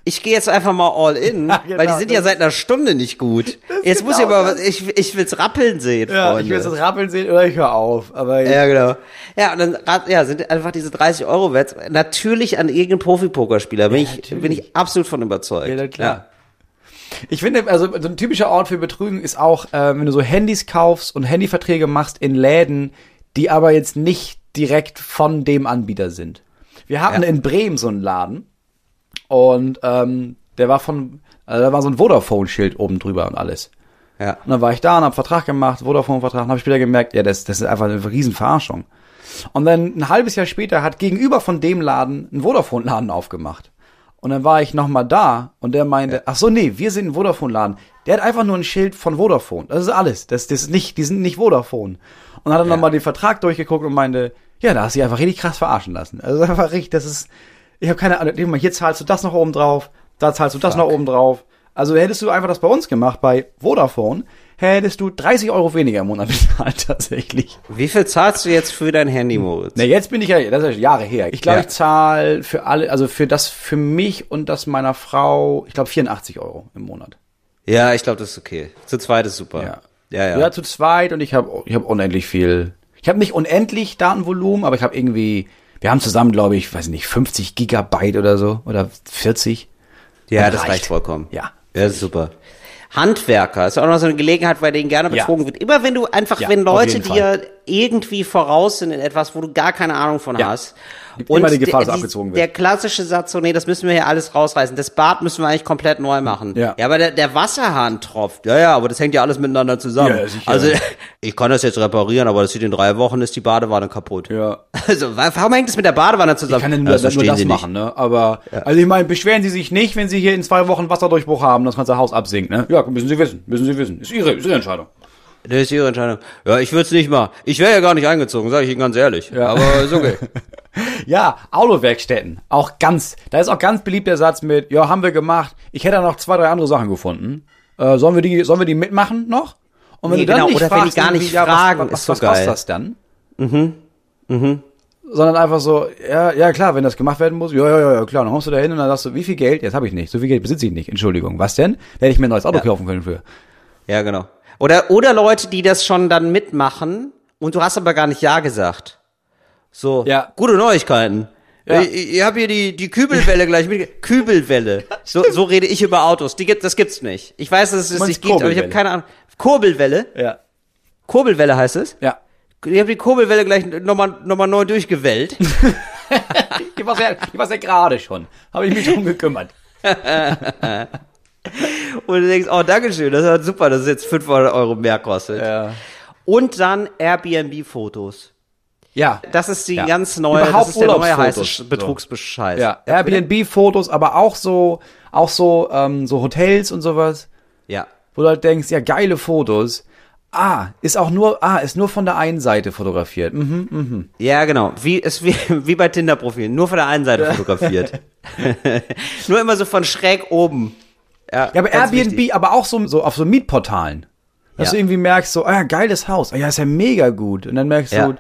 Ich gehe jetzt einfach mal all in, Ja, genau, weil die sind ja seit einer Stunde nicht gut. Jetzt muss ich genau aber, ich, ich will's rappeln sehen, ja, Freunde. ich will das rappeln sehen oder ich höre auf. Aber Ja, genau. Ja, und dann ja, sind einfach diese 30 Euro wert. Natürlich an irgendeinen Profi-Pokerspieler. Bin, ich, natürlich. bin ich absolut von überzeugt. Ja, klar. Ich finde, also so ein typischer Ort für Betrügen ist auch, äh, wenn du so Handys kaufst und Handyverträge machst in Läden, die aber jetzt nicht direkt von dem Anbieter sind. Wir hatten Ja. in Bremen so einen Laden und ähm, der war von, also da war so ein Vodafone-Schild oben drüber und alles. Ja. Und dann war ich da und hab Vertrag gemacht, Vodafone-Vertrag, und habe später gemerkt, ja, das, das ist einfach eine Riesenverarschung. Und dann ein halbes Jahr später hat gegenüber von dem Laden ein Vodafone-Laden aufgemacht. Und dann war ich nochmal da und der meinte, ach so, nee, wir sind ein Vodafone-Laden. Der hat einfach nur ein Schild von Vodafone. Das ist alles. Das, das ist nicht, die sind nicht Vodafone. Und hat dann Ja. nochmal den Vertrag durchgeguckt und meinte, ja, da hast du dich einfach richtig krass verarschen lassen. Also einfach richtig, das ist, ich habe keine Ahnung, hier zahlst du das noch oben drauf, da zahlst du das noch oben drauf. Also hättest du einfach das bei uns gemacht, bei Vodafone, hättest du 30 Euro weniger im Monat bezahlt tatsächlich. Wie viel zahlst du jetzt für dein Handy, Moritz? Ne, jetzt bin ich ja, das ist Jahre her. Ich glaube, Ja. ich zahle für alle, also für das, für mich und das meiner Frau, ich glaube 84 Euro im Monat. Ja, ich glaube, das ist okay. Zu zweit ist super. Ja. Ja, ja. Ja, zu zweit und ich habe ich hab unendlich viel. Ich habe nicht unendlich Datenvolumen, aber ich habe irgendwie, wir haben zusammen, glaube ich, weiß nicht, 50 Gigabyte oder so oder 40. Ja, das reicht vollkommen. Ja. Ja, das ist super. Handwerker ist auch noch so eine Gelegenheit, bei denen gerne Ja. betrogen wird. Immer wenn du einfach, Ja, wenn Leute dir irgendwie voraus sind in etwas, wo du gar keine Ahnung von Ja. hast. Gibt immer die Gefahr, der- dass abgezogen wird. Der klassische Satz, so, nee, das müssen wir hier alles rausreißen. Das Bad müssen wir eigentlich komplett neu machen. Ja. ja aber der, der Wasserhahn tropft. Ja, ja, aber das hängt ja alles miteinander zusammen. Ja, sicher. also, ich kann das jetzt reparieren, aber das sieht in drei Wochen, ist die Badewanne kaputt. Ja. Also, wa- warum hängt das mit der Badewanne zusammen? Ich kann ja nur, das nur das machen, ne? Aber, also ich meine, beschweren Sie sich nicht, wenn Sie hier in zwei Wochen Wasserdurchbruch haben, das ganze Haus absinkt, ne? Ja, müssen Sie wissen, müssen Sie wissen. Ist Ihre, ist Ihre Entscheidung. Das ist Ihre Entscheidung. Ja, ich würde es nicht machen. Ich wäre ja gar nicht eingezogen, sage ich Ihnen ganz ehrlich. Ja. Aber ist okay. Ja, Autowerkstätten. Auch ganz, da ist auch ganz beliebt der Satz mit, ja, haben wir gemacht. Ich hätte da noch zwei, drei andere Sachen gefunden. Äh, sollen wir die, sollen wir die mitmachen noch? Und wenn Nee, du dann genau, nicht oder wenn fragst, die gar nicht ja, fragen, was, was, ist so was kostet geil. das dann? Mhm, mhm. Sondern einfach so, ja, ja klar, wenn das gemacht werden muss, ja, ja, ja, ja, klar, dann kommst du da hin und dann sagst du, wie viel Geld? Jetzt habe ich nicht, so viel Geld besitze ich nicht, Entschuldigung. Was denn? Da hätte ich mir ein neues Auto Ja. kaufen können für. Ja, genau. Oder, oder Leute, die das schon dann mitmachen und du hast aber gar nicht Ja gesagt. So, Ja. gute Neuigkeiten. Ja. Ich, ich habe hier die, die Kübelwelle gleich mit. Kübelwelle. So, so rede ich über Autos. Die gibt, das gibt's nicht. Ich weiß, dass es es meinst nicht gibt, aber ich habe keine Ahnung. Kurbelwelle? Ja. Kurbelwelle heißt es? Ja. Ich habe die Kurbelwelle gleich nochmal noch mal neu durchgewellt. Die war ja, die war's ja gerade schon. Habe ich mich drum gekümmert. Und du denkst, oh, Dankeschön, das ist super, dass es jetzt 500 Euro mehr kostet. Ja. Und dann Airbnb-Fotos. Ja. Das ist die Ja. ganz neue, Überhaupt das ist der neue heiße So. Betrugsbescheid. Ja, Airbnb-Fotos, aber auch so, auch so, ähm, so Hotels und sowas, Ja. wo du halt denkst, ja, geile Fotos. Ah, ist auch nur, ah, ist nur von der einen Seite fotografiert. Mhm. Ja, genau. Wie, ist wie, wie bei Tinder-Profilen. Nur von der einen Seite fotografiert. nur immer so von schräg oben. Ja, aber ganz Airbnb, wichtig. aber auch so, so auf so Mietportalen. Dass Ja. du irgendwie merkst, so, ah, ja, geiles Haus. Ah, ja, ist ja mega gut. Und dann merkst Ja. du,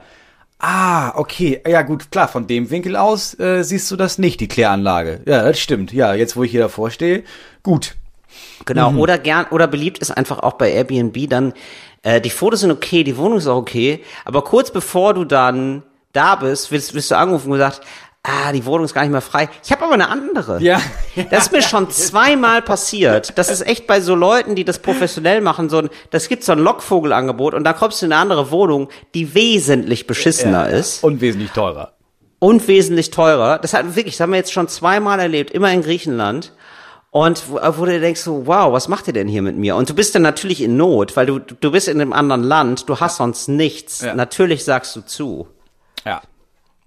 ah, okay, ja gut, klar, von dem Winkel aus äh, siehst du das nicht, die Kläranlage. Ja, das stimmt. Ja, jetzt, wo ich hier davor stehe, gut. Genau, Mhm. oder gern, oder beliebt ist einfach auch bei Airbnb dann, äh, die Fotos sind okay, die Wohnung ist auch okay, aber kurz bevor du dann da bist, wirst, wirst du angerufen und gesagt, ah, die Wohnung ist gar nicht mehr frei. Ich habe aber eine andere. Ja. Das ist mir schon zweimal passiert. Das ist echt bei so Leuten, die das professionell machen, so ein, das gibt so ein Lockvogelangebot und da kommst du in eine andere Wohnung, die wesentlich beschissener ist Und wesentlich teurer. und wesentlich teurer. Das hat wirklich, das haben wir jetzt schon zweimal erlebt, immer in Griechenland. Und wo, wo du denkst so, wow, was macht ihr denn hier mit mir? Und du bist dann natürlich in Not, weil du, du bist in einem anderen Land, du hast sonst nichts. Ja. Natürlich sagst du zu. Ja.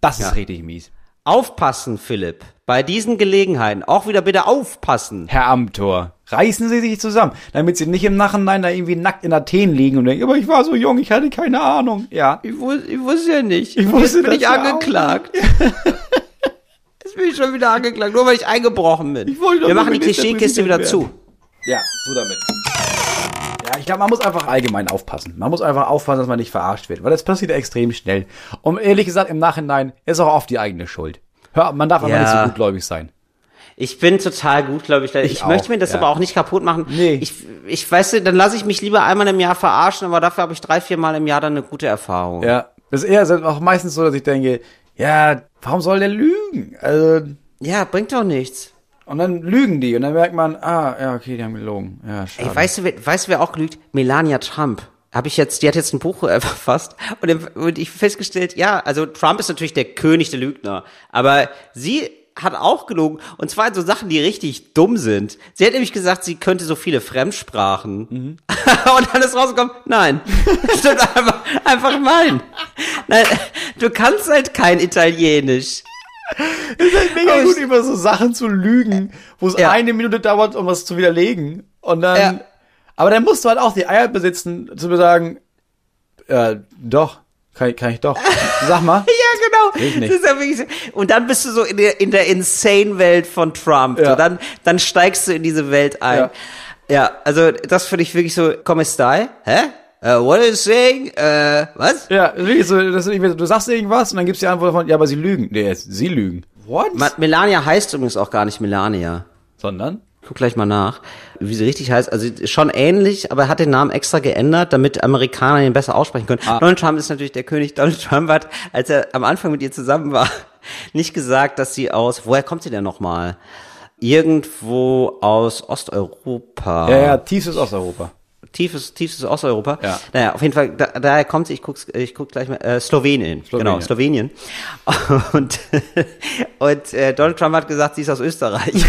Das Ja. ist richtig mies. Aufpassen, Philipp. Bei diesen Gelegenheiten auch wieder bitte aufpassen. Herr Amtor, reißen Sie sich zusammen, damit Sie nicht im Nachhinein da irgendwie nackt in Athen liegen und denken, aber ich war so jung, ich hatte keine Ahnung. Ja. Ich, wus ich wusste ja nicht. Ich wusste Jetzt bin das ich ja angeklagt. Jetzt bin ich schon wieder angeklagt, nur weil ich eingebrochen bin. Ich Wir machen die Klischeekiste wieder Ministerpräsident zu. Ja, so damit. Ich glaube, man muss einfach allgemein aufpassen. Man muss einfach aufpassen, dass man nicht verarscht wird, weil das passiert extrem schnell. Und ehrlich gesagt, im Nachhinein ist auch oft die eigene Schuld. Hör, man darf einfach Ja. nicht so gutgläubig sein. Ich bin total gut, glaube ich. Ich, Ich möchte auch, mir das ja. aber auch nicht kaputt machen. Nee. Ich, ich weiß, nicht, dann lasse ich mich lieber einmal im Jahr verarschen, aber dafür habe ich drei, vier Mal im Jahr dann eine gute Erfahrung. Ja, das ist eher auch meistens so, dass ich denke, ja, warum soll der lügen? Also, Ja, bringt doch nichts. Und dann lügen die und dann merkt man, ah, ja, okay, die haben gelogen. Ja, schade. Ey, weißt du, wer- weißt du, wer auch gelügt? Melania Trump. Habe ich jetzt, die hat jetzt ein Buch äh, verfasst und, im- und ich festgestellt, ja, also Trump ist natürlich der König der Lügner, aber sie hat auch gelogen und zwar in so Sachen, die richtig dumm sind. Sie hat nämlich gesagt, sie könnte so viele Fremdsprachen Mhm. und dann ist rausgekommen, nein, stimmt einfach, einfach nein. nein. Du kannst halt kein Italienisch. ist halt mega Aber gut, über so Sachen zu lügen, wo es Ja. eine Minute dauert, um was zu widerlegen. Und dann, Ja. aber dann musst du halt auch die Eier besitzen, zu sagen, äh, doch, kann, ich- kann ich doch. Sag mal. Ja, genau. Das ist ja wirklich so. Und dann bist du so in der, in der insane Welt von Trump. Ja. So, dann, dann steigst du in diese Welt ein. Ja. Ja, also das finde ich wirklich so, come stai? Hä? Uh, what are you saying? Uh, was? Ja, so, das du sagst irgendwas und dann gibt's die Antwort von, ja, aber sie lügen. Nee, sie lügen. What? Ma- Melania heißt übrigens auch gar nicht Melania. Sondern? Guck gleich mal nach, wie sie richtig heißt. Also schon ähnlich, aber er hat den Namen extra geändert, damit Amerikaner ihn besser aussprechen können. Ah. Donald Trump ist natürlich der König. Donald Trump hat, als er am Anfang mit ihr zusammen war, nicht gesagt, dass sie aus, woher kommt sie denn nochmal? Irgendwo aus Osteuropa. Ja, ja, tiefstes Osteuropa. Tiefes, tiefes Osteuropa. Ja. Naja, auf jeden Fall, da, daher kommt sie, ich guck's, ich guck gleich mal, äh, Slowenien. Genau, Slowenien. Und, und äh, Donald Trump hat gesagt, sie ist aus Österreich.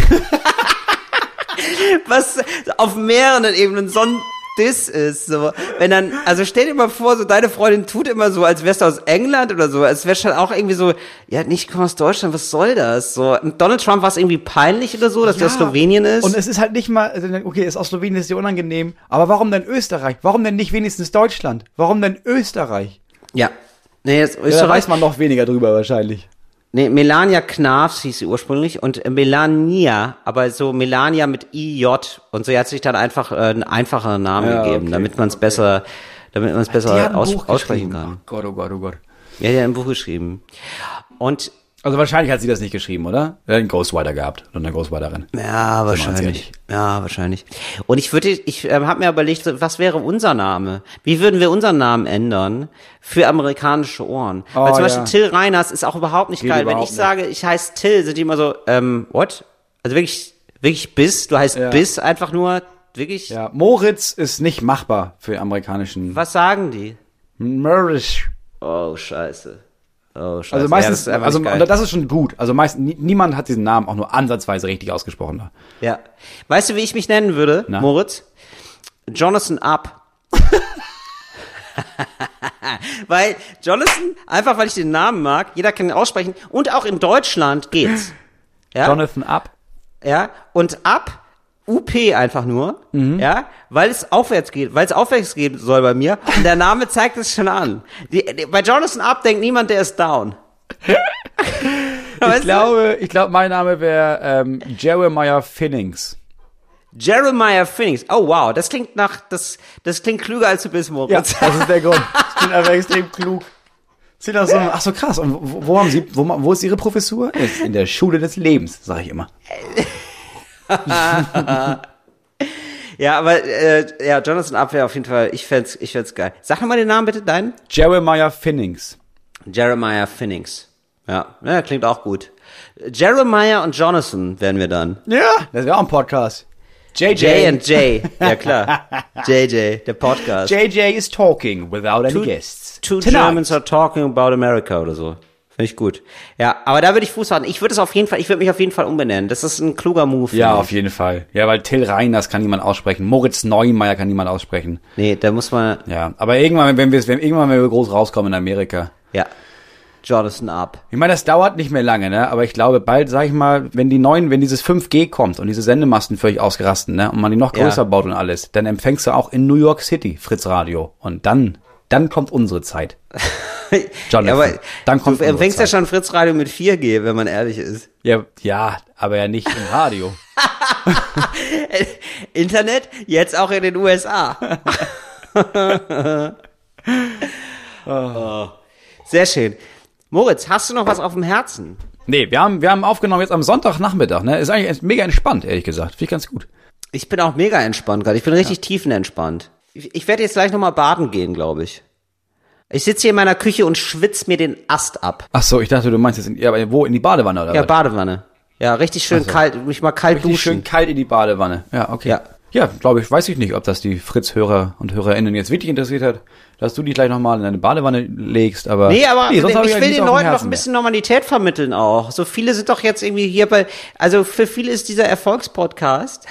Was auf mehreren Ebenen so ein Diss ist, so. Wenn dann, also stell dir mal vor, so deine Freundin tut immer so, als wärst du aus England oder so. Es wäre schon auch irgendwie so, ja, nicht, ich komme aus Deutschland, was soll das? So, und Donald Trump war es irgendwie peinlich oder so, dass der aus Slowenien ist. Und es ist halt nicht mal, also, okay, ist aus Slowenien ist dir unangenehm, aber warum denn Österreich? Warum denn nicht wenigstens Deutschland? Warum denn Österreich? ja. Nee, jetzt Ja, da Österreich. weiß man noch weniger drüber wahrscheinlich. Nee, Melania Knafs hieß sie ursprünglich und äh, Melania, aber so Melania mit IJ und so, er hat sich dann einfach äh, einen einfacheren Namen Ja, gegeben, okay, damit man es besser, damit man es Die besser aus, aussprechen kann. Oh Gott, oh Gott, oh Gott. Ja, der hat ein Buch geschrieben. Und Also wahrscheinlich hat sie das nicht geschrieben, oder? Er hat einen Ghostwriter gehabt und eine Ghostwriterin. ja, wahrscheinlich. Ja, wahrscheinlich. Und ich würde, ich ähm, habe mir überlegt, was wäre unser Name? Wie würden wir unseren Namen ändern für amerikanische Ohren? Weil Oh, zum Beispiel ja. Till Reiners ist auch überhaupt nicht Geht geil. Wenn überhaupt ich sage, ich heiße Till, sind die immer so, ähm, what? Also wirklich, wirklich Biss? Du heißt Ja. Biss einfach nur, wirklich? Ja, Moritz ist nicht machbar für amerikanischen. Was sagen die? Moritz. Oh, scheiße. Oh, scheiße. Also Ja, meistens, das ist einfach also geil. das ist schon gut. Also meistens nie, niemand hat diesen Namen auch nur ansatzweise richtig ausgesprochen. Ja. Weißt du, wie ich mich nennen würde, Na? Moritz? Jonathan Up. weil Jonathan, einfach weil ich den Namen mag, jeder kann ihn aussprechen und auch in Deutschland geht's. Ja, Jonathan Up. ja, und ab UP einfach nur, ja, weil es aufwärts geht, weil es aufwärts gehen soll bei mir. Und der Name zeigt es schon an. Die, die, bei Jonathan Up denkt niemand, der ist down. Ich glaube, ich glaube, mein Name wäre ähm, Jeremiah Finnings. Jeremiah Phoenix. Oh wow, das klingt nach, das, das klingt klüger als du bist, Moritz. das ist der Grund. Ich bin einfach extrem klug. Sieht aus so, ach so krass. Und wo, wo haben Sie, wo, wo ist Ihre Professur? Ist in der Schule des Lebens, sage ich immer. Ja, aber äh, ja, Jonathan wäre auf jeden Fall, ich fänd's, ich fänd's geil. Sag nochmal den Namen bitte, deinen? Jeremiah Finnings. Jeremiah Phoenix. Ja, ja, klingt auch gut. Jeremiah und Jonathan werden wir dann. Ja, das wäre auch ein Podcast. JJ. J and J. Ja klar. JJ, der Podcast. JJ is talking without any Two- guests. Two Tonight. Germans are talking about America oder so. Finde ich gut. Ja, aber da würde ich Fuß halten. Ich würde es auf jeden Fall, ich würde mich auf jeden Fall umbenennen. Das ist ein kluger Move. Ja, auf jeden Fall. Ja, weil Till Reiners kann niemand aussprechen. Moritz Neumeier kann niemand aussprechen. Nee, da muss man, Ja, aber irgendwann, wenn wir, wenn, irgendwann, wenn wir groß rauskommen in Amerika. ja. Jonathan Up. Ich meine, das dauert nicht mehr lange, ne? Aber ich glaube, bald, sag ich mal, wenn die neuen, wenn dieses 5G kommt und diese Sendemasten völlig ausgerastet, ne? Und man die noch Ja. größer baut und alles, dann empfängst du auch in New York City Fritz Radio. Und dann, dann kommt unsere Zeit. Jonathan, Ja, aber dann kommt du unsere empfängst ja schon Fritz Radio mit 4G, wenn man ehrlich ist. Ja, ja, aber ja nicht im Radio. Internet, jetzt auch in den USA. oh. Sehr schön. Moritz, hast du noch was auf dem Herzen? nee, wir haben, wir haben aufgenommen jetzt am Sonntagnachmittag, ne? Ist eigentlich mega entspannt, ehrlich gesagt. Finde ich ganz gut. Ich bin auch mega entspannt gerade. Ich bin richtig tiefenentspannt. Ich, ich werde jetzt gleich nochmal baden gehen, glaube ich. Ich sitze hier in meiner Küche und schwitz mir den Ast ab. Ach so, ich dachte, du meinst jetzt, in, ja, wo, in die Badewanne oder Ja, was? Badewanne. Ja, richtig schön kalt, mich mal kalt Richtig schön duschen. kalt in die Badewanne. Ja, okay. Ja. Ja, glaube ich, weiß ich nicht, ob das die Fritz-Hörer und Hörerinnen jetzt wirklich interessiert hat, dass du dich gleich nochmal in eine Badewanne legst, aber. Nee, aber sonst hab ich will den Leuten Herzen ein bisschen Normalität vermitteln auch. So viele sind doch jetzt irgendwie hier bei, also für viele ist dieser Erfolgspodcast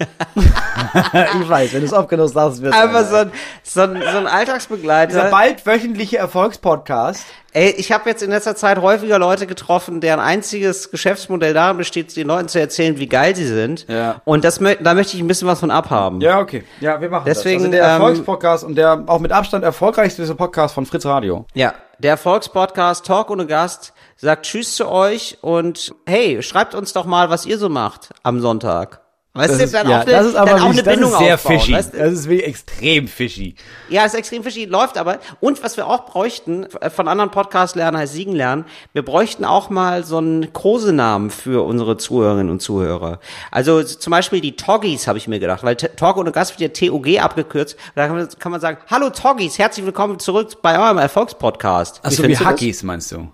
ich weiß, wenn du es oft genug sagst, wirst einfach so ein, so ein, so ein Dieser Alltagsbegleiter. bald wöchentliche Erfolgspodcast. Ey, ich habe jetzt in letzter Zeit häufiger Leute getroffen, deren einziges Geschäftsmodell darin besteht, den Leuten zu erzählen, wie geil sie sind. Ja. Und das, da möchte ich ein bisschen was von abhaben. Ja, okay. Ja, wir machen Deswegen, das. Also der ähm, Erfolgspodcast und der auch mit Abstand erfolgreichste Podcast von Fritz Radio. Ja, der Erfolgspodcast Talk ohne Gast sagt Tschüss zu euch und hey, schreibt uns doch mal, was ihr so macht am Sonntag. Weißt Das du, ist, dann ja, auch, ne, das ist aber dann auch eine wirklich- das Bindung ist sehr aufbauen, fishy. weißt? Das ist wirklich extrem fishy. Ja, ist extrem verschieden, läuft aber. Und was wir auch bräuchten, äh, von anderen Podcasts lernen, heißt Siegen lernen, wir bräuchten auch mal so einen Kosenamen für unsere Zuhörerinnen und Zuhörer. Also zum Beispiel die Toggies, habe ich mir gedacht, weil Talk ohne Gast wird ja TOG abgekürzt. Da kann man, kann man sagen, hallo Toggies, herzlich willkommen zurück bei eurem Erfolgspodcast. Achso, wie findest du das? Hackies meinst du?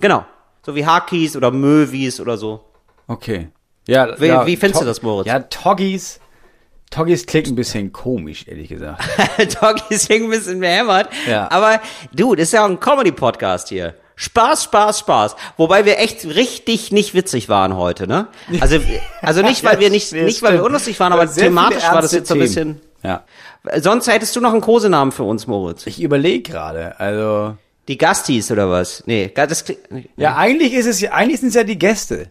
Genau. So wie Hakis oder Möwis oder so. Okay. Ja, Wie- ja, wie findest To- du das, Moritz? Ja, Toggies. Toggies klingt ein bisschen komisch, ehrlich gesagt. Toggies hing ein bisschen behämmert. Ja. Aber du, das ist ja auch ein Comedy-Podcast hier. Spaß, Spaß, Spaß. Wobei wir echt richtig nicht witzig waren heute, ne? Also, also nicht, weil wir nicht, Ja, nicht weil wir unlustig waren, aber Sehr thematisch war das jetzt so ein bisschen. Ja. Sonst hättest du noch einen Kosenamen für uns, Moritz. Ich überlege gerade, also. Die Gastis oder was? Nee, das klingt, nee. Ja, eigentlich ist es ja, eigentlich sind es ja die Gäste.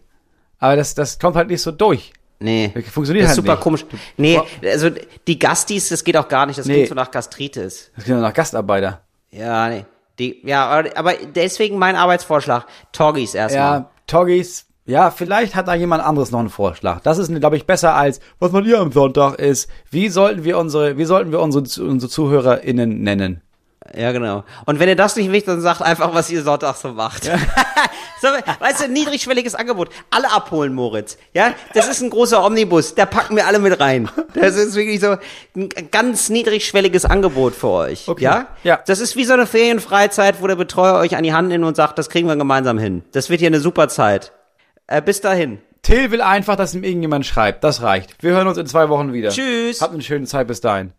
Aber das, das kommt halt nicht so durch. Nee. Funktioniert das ist halt super nicht. komisch. Nee, also die Gastis, das geht auch gar nicht. Das Nee. klingt so nach Gastritis. Das sind ja noch Gastarbeiter. Ja, nee. Die, ja, aber, aber deswegen mein Arbeitsvorschlag. Toggies erstmal. Ja, Toggies. Ja, vielleicht hat da jemand anderes noch einen Vorschlag. Das ist, glaube ich, besser als, was man hier am Sonntag ist. Wie sollten wir unsere, wie sollten wir unsere, unsere ZuhörerInnen nennen? Ja, genau. Und wenn ihr das nicht wisst, dann sagt einfach, was ihr Sonntag so macht. so, weißt du, niedrigschwelliges Angebot. Alle abholen, Moritz. Ja, das ist ein großer Omnibus. Da packen wir alle mit rein. Das ist wirklich so ein ganz niedrigschwelliges Angebot für euch. Okay. Ja? Ja. Das ist wie so eine Ferienfreizeit, wo der Betreuer euch an die Hand nimmt und sagt, das kriegen wir gemeinsam hin. Das wird hier eine super Zeit. Äh, bis dahin. Till will einfach, dass ihm irgendjemand schreibt. Das reicht. Wir hören uns in zwei Wochen wieder. Tschüss. Habt eine schöne Zeit bis dahin.